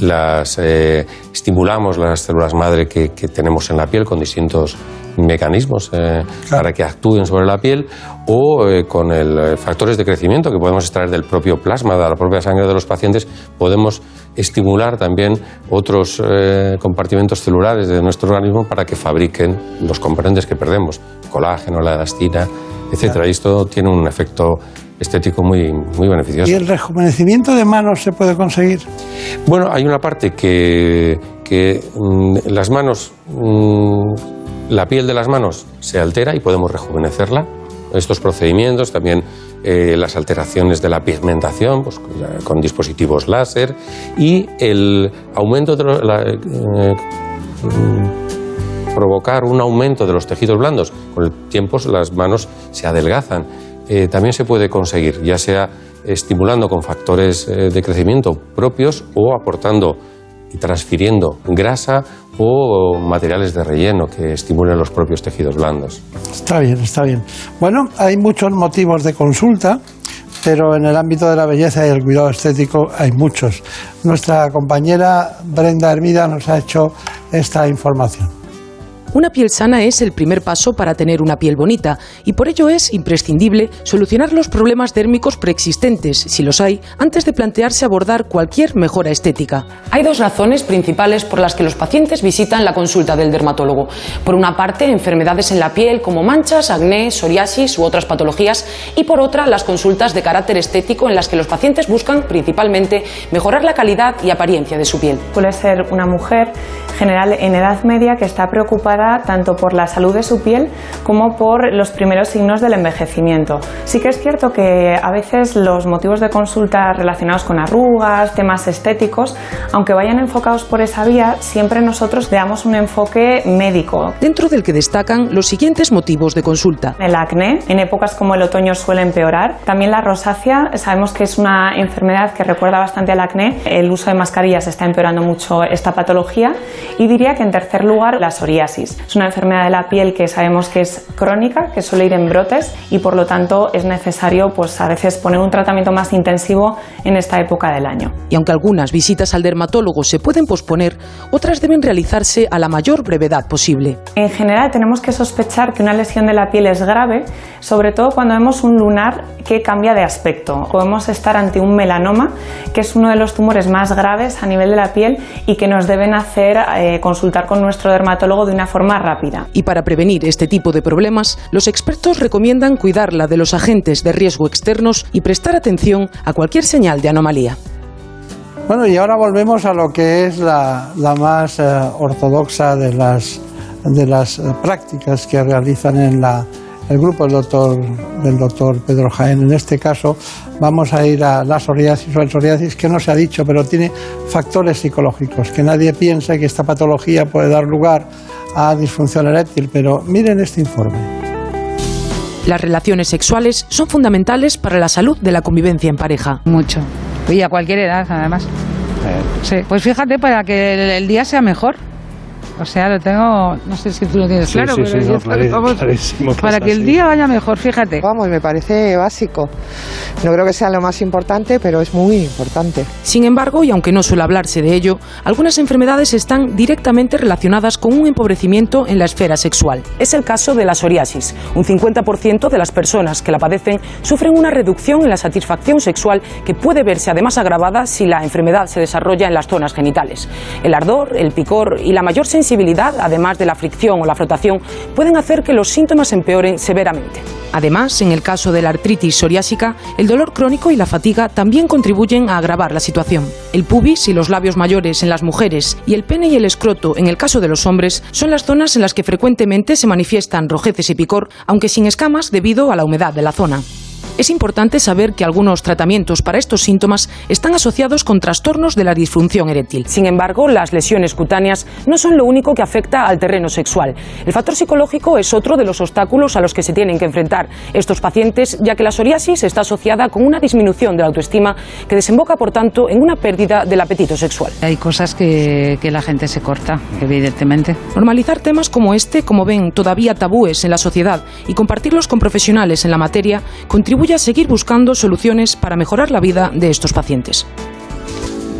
las, eh, estimulamos las células madre que, que tenemos en la piel con distintos mecanismos eh, para que actúen sobre la piel o con el, factores de crecimiento que podemos extraer del propio plasma, de la propia sangre de los pacientes, podemos estimular también otros compartimentos celulares de nuestro organismo para que fabriquen los componentes que perdemos, colágeno, la elastina, etcétera. Y esto tiene un efecto estético muy, muy beneficioso. ¿Y el rejuvenecimiento de manos se puede conseguir? Bueno, hay una parte que, que mm, las manos, mm, la piel de las manos se altera y podemos rejuvenecerla estos procedimientos, también eh, las alteraciones de la pigmentación pues, con dispositivos láser y el aumento de la, eh, mm, provocar un aumento de los tejidos blandos. Con el tiempo las manos se adelgazan. Eh, también se puede conseguir, ya sea estimulando con factores eh, de crecimiento propios o aportando y transfiriendo grasa o materiales de relleno que estimulen los propios tejidos blandos. Está bien, está bien. Bueno, hay muchos motivos de consulta, pero en el ámbito de la belleza y el cuidado estético hay muchos. Nuestra compañera Brenda Hermida nos ha hecho esta información. Una piel sana es el primer paso para tener una piel bonita y por ello es imprescindible solucionar los problemas dérmicos preexistentes, si los hay, antes de plantearse abordar cualquier mejora estética. Hay dos razones principales por las que los pacientes visitan la consulta del dermatólogo. Por una parte, enfermedades en la piel como manchas, acné, psoriasis u otras patologías y por otra, las consultas de carácter estético en las que los pacientes buscan principalmente mejorar la calidad y apariencia de su piel. Suele ser una mujer general en edad media que está preocupada tanto por la salud de su piel como por los primeros signos del envejecimiento. Sí que es cierto que a veces los motivos de consulta relacionados con arrugas, temas estéticos, aunque vayan enfocados por esa vía, siempre nosotros le damos un enfoque médico. Dentro del que destacan los siguientes motivos de consulta. El acné, en épocas como el otoño suele empeorar. También la rosácea, sabemos que es una enfermedad que recuerda bastante al acné. El uso de mascarillas está empeorando mucho esta patología. Y diría que en tercer lugar, la psoriasis. Es una enfermedad de la piel que sabemos que es crónica, que suele ir en brotes y por lo tanto es necesario pues a veces poner un tratamiento más intensivo en esta época del año. Y aunque algunas visitas al dermatólogo se pueden posponer, otras deben realizarse a la mayor brevedad posible. En general tenemos que sospechar que una lesión de la piel es grave, sobre todo cuando vemos un lunar que cambia de aspecto. Podemos estar ante un melanoma, que es uno de los tumores más graves a nivel de la piel y que nos deben hacer eh, consultar con nuestro dermatólogo de una forma rápida. Y para prevenir este tipo de problemas, los expertos recomiendan cuidarla de los agentes de riesgo externos y prestar atención a cualquier señal de anomalía. Bueno, y ahora volvemos a lo que es la, la más eh, ortodoxa de las, de las eh, prácticas que realizan en la, el grupo del doctor, del doctor Pedro Jaén. En este caso vamos a ir a la psoriasis o el psoriasis, que no se ha dicho, pero tiene factores psicológicos, que nadie piense que esta patología puede dar lugar a disfunción eréctil, pero miren este informe. Las relaciones sexuales son fundamentales para la salud de la convivencia en pareja. Mucho. Y a cualquier edad, además. Sí, pues fíjate, para que el, el día sea mejor. O sea, lo tengo, no sé si tú lo tienes Sí, claro, sí, pero sí, no, clari- vamos, clarísimo que para que el así. día vaya mejor, fíjate. Vamos, me parece básico. No creo que sea lo más importante, pero es muy importante. Sin embargo, y aunque no suele hablarse de ello, algunas enfermedades están directamente relacionadas con un empobrecimiento en la esfera sexual. Es el caso de la psoriasis. Un 50% de las personas que la padecen sufren una reducción en la satisfacción sexual que puede verse además agravada si la enfermedad se desarrolla en las zonas genitales. El ardor, el picor y la mayor sensibilidad, además de la fricción o la frotación, pueden hacer que los síntomas empeoren severamente. Además, en el caso de la artritis psoriásica, el dolor crónico y la fatiga también contribuyen a agravar la situación. El pubis y los labios mayores en las mujeres y el pene y el escroto en el caso de los hombres son las zonas en las que frecuentemente se manifiestan rojeces y picor, aunque sin escamas debido a la humedad de la zona. Es importante saber que algunos tratamientos para estos síntomas están asociados con trastornos de la disfunción eréctil. Sin embargo, las lesiones cutáneas no son lo único que afecta al terreno sexual. El factor psicológico es otro de los obstáculos a los que se tienen que enfrentar estos pacientes, ya que la psoriasis está asociada con una disminución de la autoestima que desemboca, por tanto, en una pérdida del apetito sexual. Hay cosas que, que la gente se corta, evidentemente. Normalizar temas como este, como ven, todavía tabúes en la sociedad y compartirlos con profesionales en la materia contribuye a seguir buscando soluciones para mejorar la vida de estos pacientes.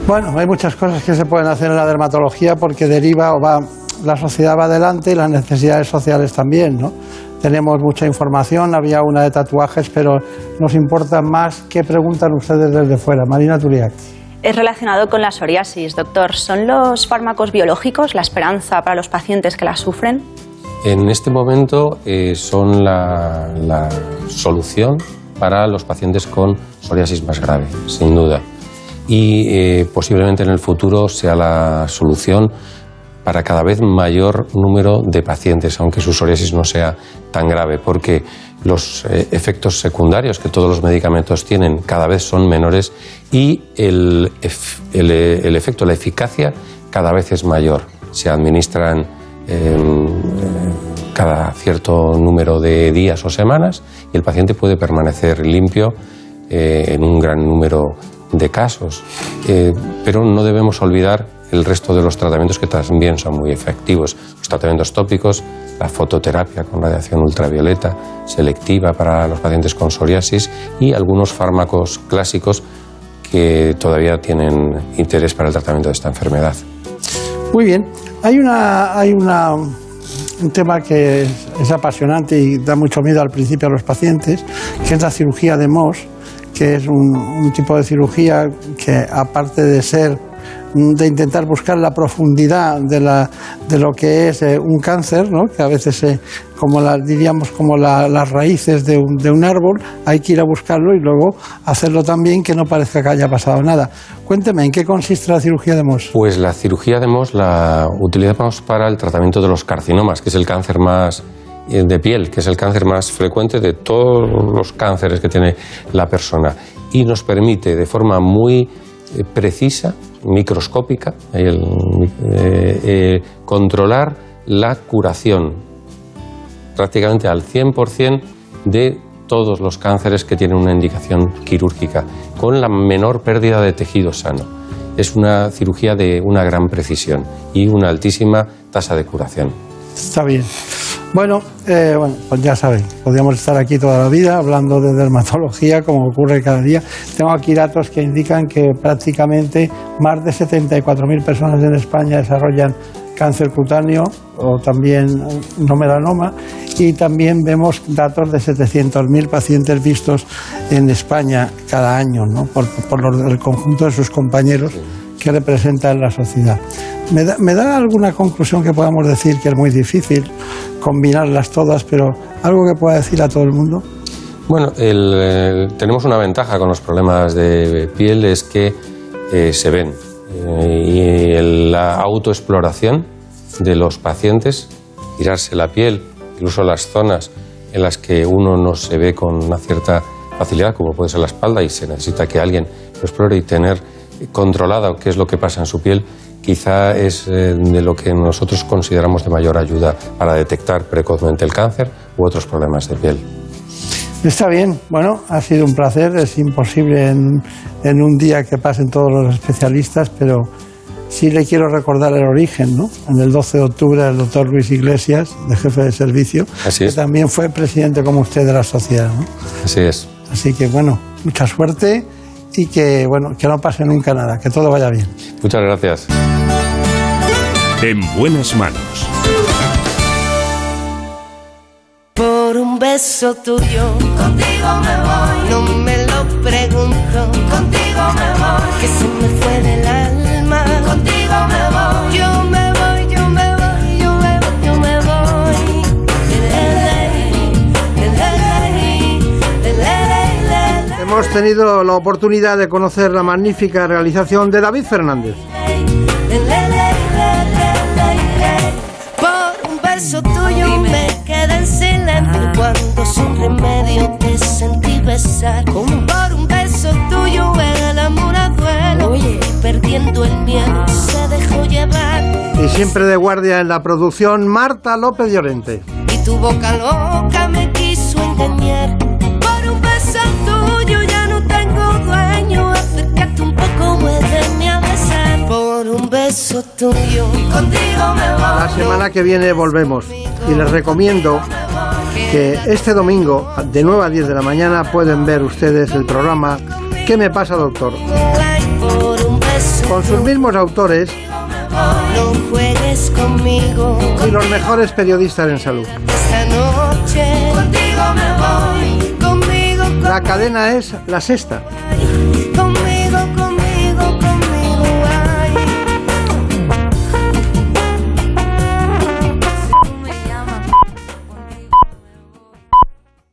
Bueno, hay muchas cosas que se pueden hacer en la dermatología porque deriva o va, la sociedad va adelante y las necesidades sociales también, ¿no? Tenemos mucha información, había una de tatuajes, pero nos importa más qué preguntan ustedes desde fuera. Marina Turiak. Es relacionado con la psoriasis, doctor. ¿Son los fármacos biológicos la esperanza para los pacientes que la sufren? En este momento eh, son la, la solución para los pacientes con psoriasis más grave, sin duda. Y eh, posiblemente en el futuro sea la solución para cada vez mayor número de pacientes, aunque su psoriasis no sea tan grave, porque los eh, efectos secundarios que todos los medicamentos tienen cada vez son menores y el, eh, el efecto, la eficacia cada vez es mayor. Se administran eh, cada cierto número de días o semanas y el paciente puede permanecer limpio eh, en un gran número de casos. Eh, pero no debemos olvidar el resto de los tratamientos que también son muy efectivos. Los tratamientos tópicos, la fototerapia con radiación ultravioleta, selectiva para los pacientes con psoriasis y algunos fármacos clásicos que todavía tienen interés para el tratamiento de esta enfermedad. Muy bien. Hay una, hay una, un tema que es, apasionante y da mucho miedo al principio a los pacientes, que es la cirugía de Mohs, que es un, tipo de cirugía que aparte de ser de intentar buscar la profundidad de, la, de lo que es eh, un cáncer, ¿no? que a veces eh, como la, diríamos como la- las raíces de un, de un árbol, hay que ir a buscarlo y luego hacerlo también que no parezca que haya pasado nada. Cuénteme, ¿en qué consiste la cirugía de Mohs? Pues la cirugía de Mohs la utilizamos para el tratamiento de los carcinomas, que es el cáncer más eh, de piel, que es el cáncer más frecuente de todos los cánceres que tiene la persona. Y nos permite de forma muy eh, precisa, microscópica, el, eh, eh, controlar la curación prácticamente al 100% de todos los cánceres que tienen una indicación quirúrgica, con la menor pérdida de tejido sano. Es una cirugía de una gran precisión y una altísima tasa de curación. Está bien. Bueno, eh, bueno, pues ya saben, podríamos estar aquí toda la vida hablando de dermatología, como ocurre cada día. Tengo aquí datos que indican que prácticamente más de 74.000 personas en España desarrollan cáncer cutáneo o también no melanoma y también vemos datos de 700.000 pacientes vistos en España cada año, ¿no? por, por los- el conjunto de sus compañeros que representan la sociedad. ¿Me da, alguna conclusión que podamos decir que es muy difícil combinarlas todas, pero algo que pueda decir a todo el mundo? Bueno, eh, tenemos una ventaja con los problemas de piel, es que eh, se ven. Eh, y la autoexploración de los pacientes, tirarse la piel, incluso las zonas en las que uno no se ve con una cierta facilidad, como puede ser la espalda, y se necesita que alguien lo explore y tener controlada qué es lo que pasa en su piel, quizá es eh, de lo que nosotros consideramos de mayor ayuda para detectar precozmente el cáncer u otros problemas de piel. Está bien, bueno, ha sido un placer, es imposible en, en un día que pasen todos los especialistas, pero sí le quiero recordar el origen, ¿no? En el 12 de octubre el doctor Luis Iglesias, de jefe de servicio, Así es. que también fue presidente como usted de la sociedad, ¿no? Así es. Así que bueno, mucha suerte y que bueno, que no pase nunca nada, que todo vaya bien. Muchas gracias. En buenas manos. Por un beso tuyo, contigo me voy. Tenido la oportunidad de conocer la magnífica realización de David Fernández. Por un beso tuyo me quedé en silencio cuando sin remedio te sentí besar. Por un beso tuyo el amor a duelo y perdiendo el miedo se dejó llevar. Y siempre de guardia en la producción, Marta López Llorente. Y tu boca loca me quiso engañar. Por un beso tuyo ya un beso tuyo, contigo me voy. La semana que viene volvemos y les recomiendo que este domingo de 9 a 10 de la mañana pueden ver ustedes el programa ¿Qué me pasa, doctor? Con sus mismos autores no juegues conmigo. y los mejores periodistas en salud. Esta noche contigo me voy. Conmigo, La cadena es la sexta. conmigo.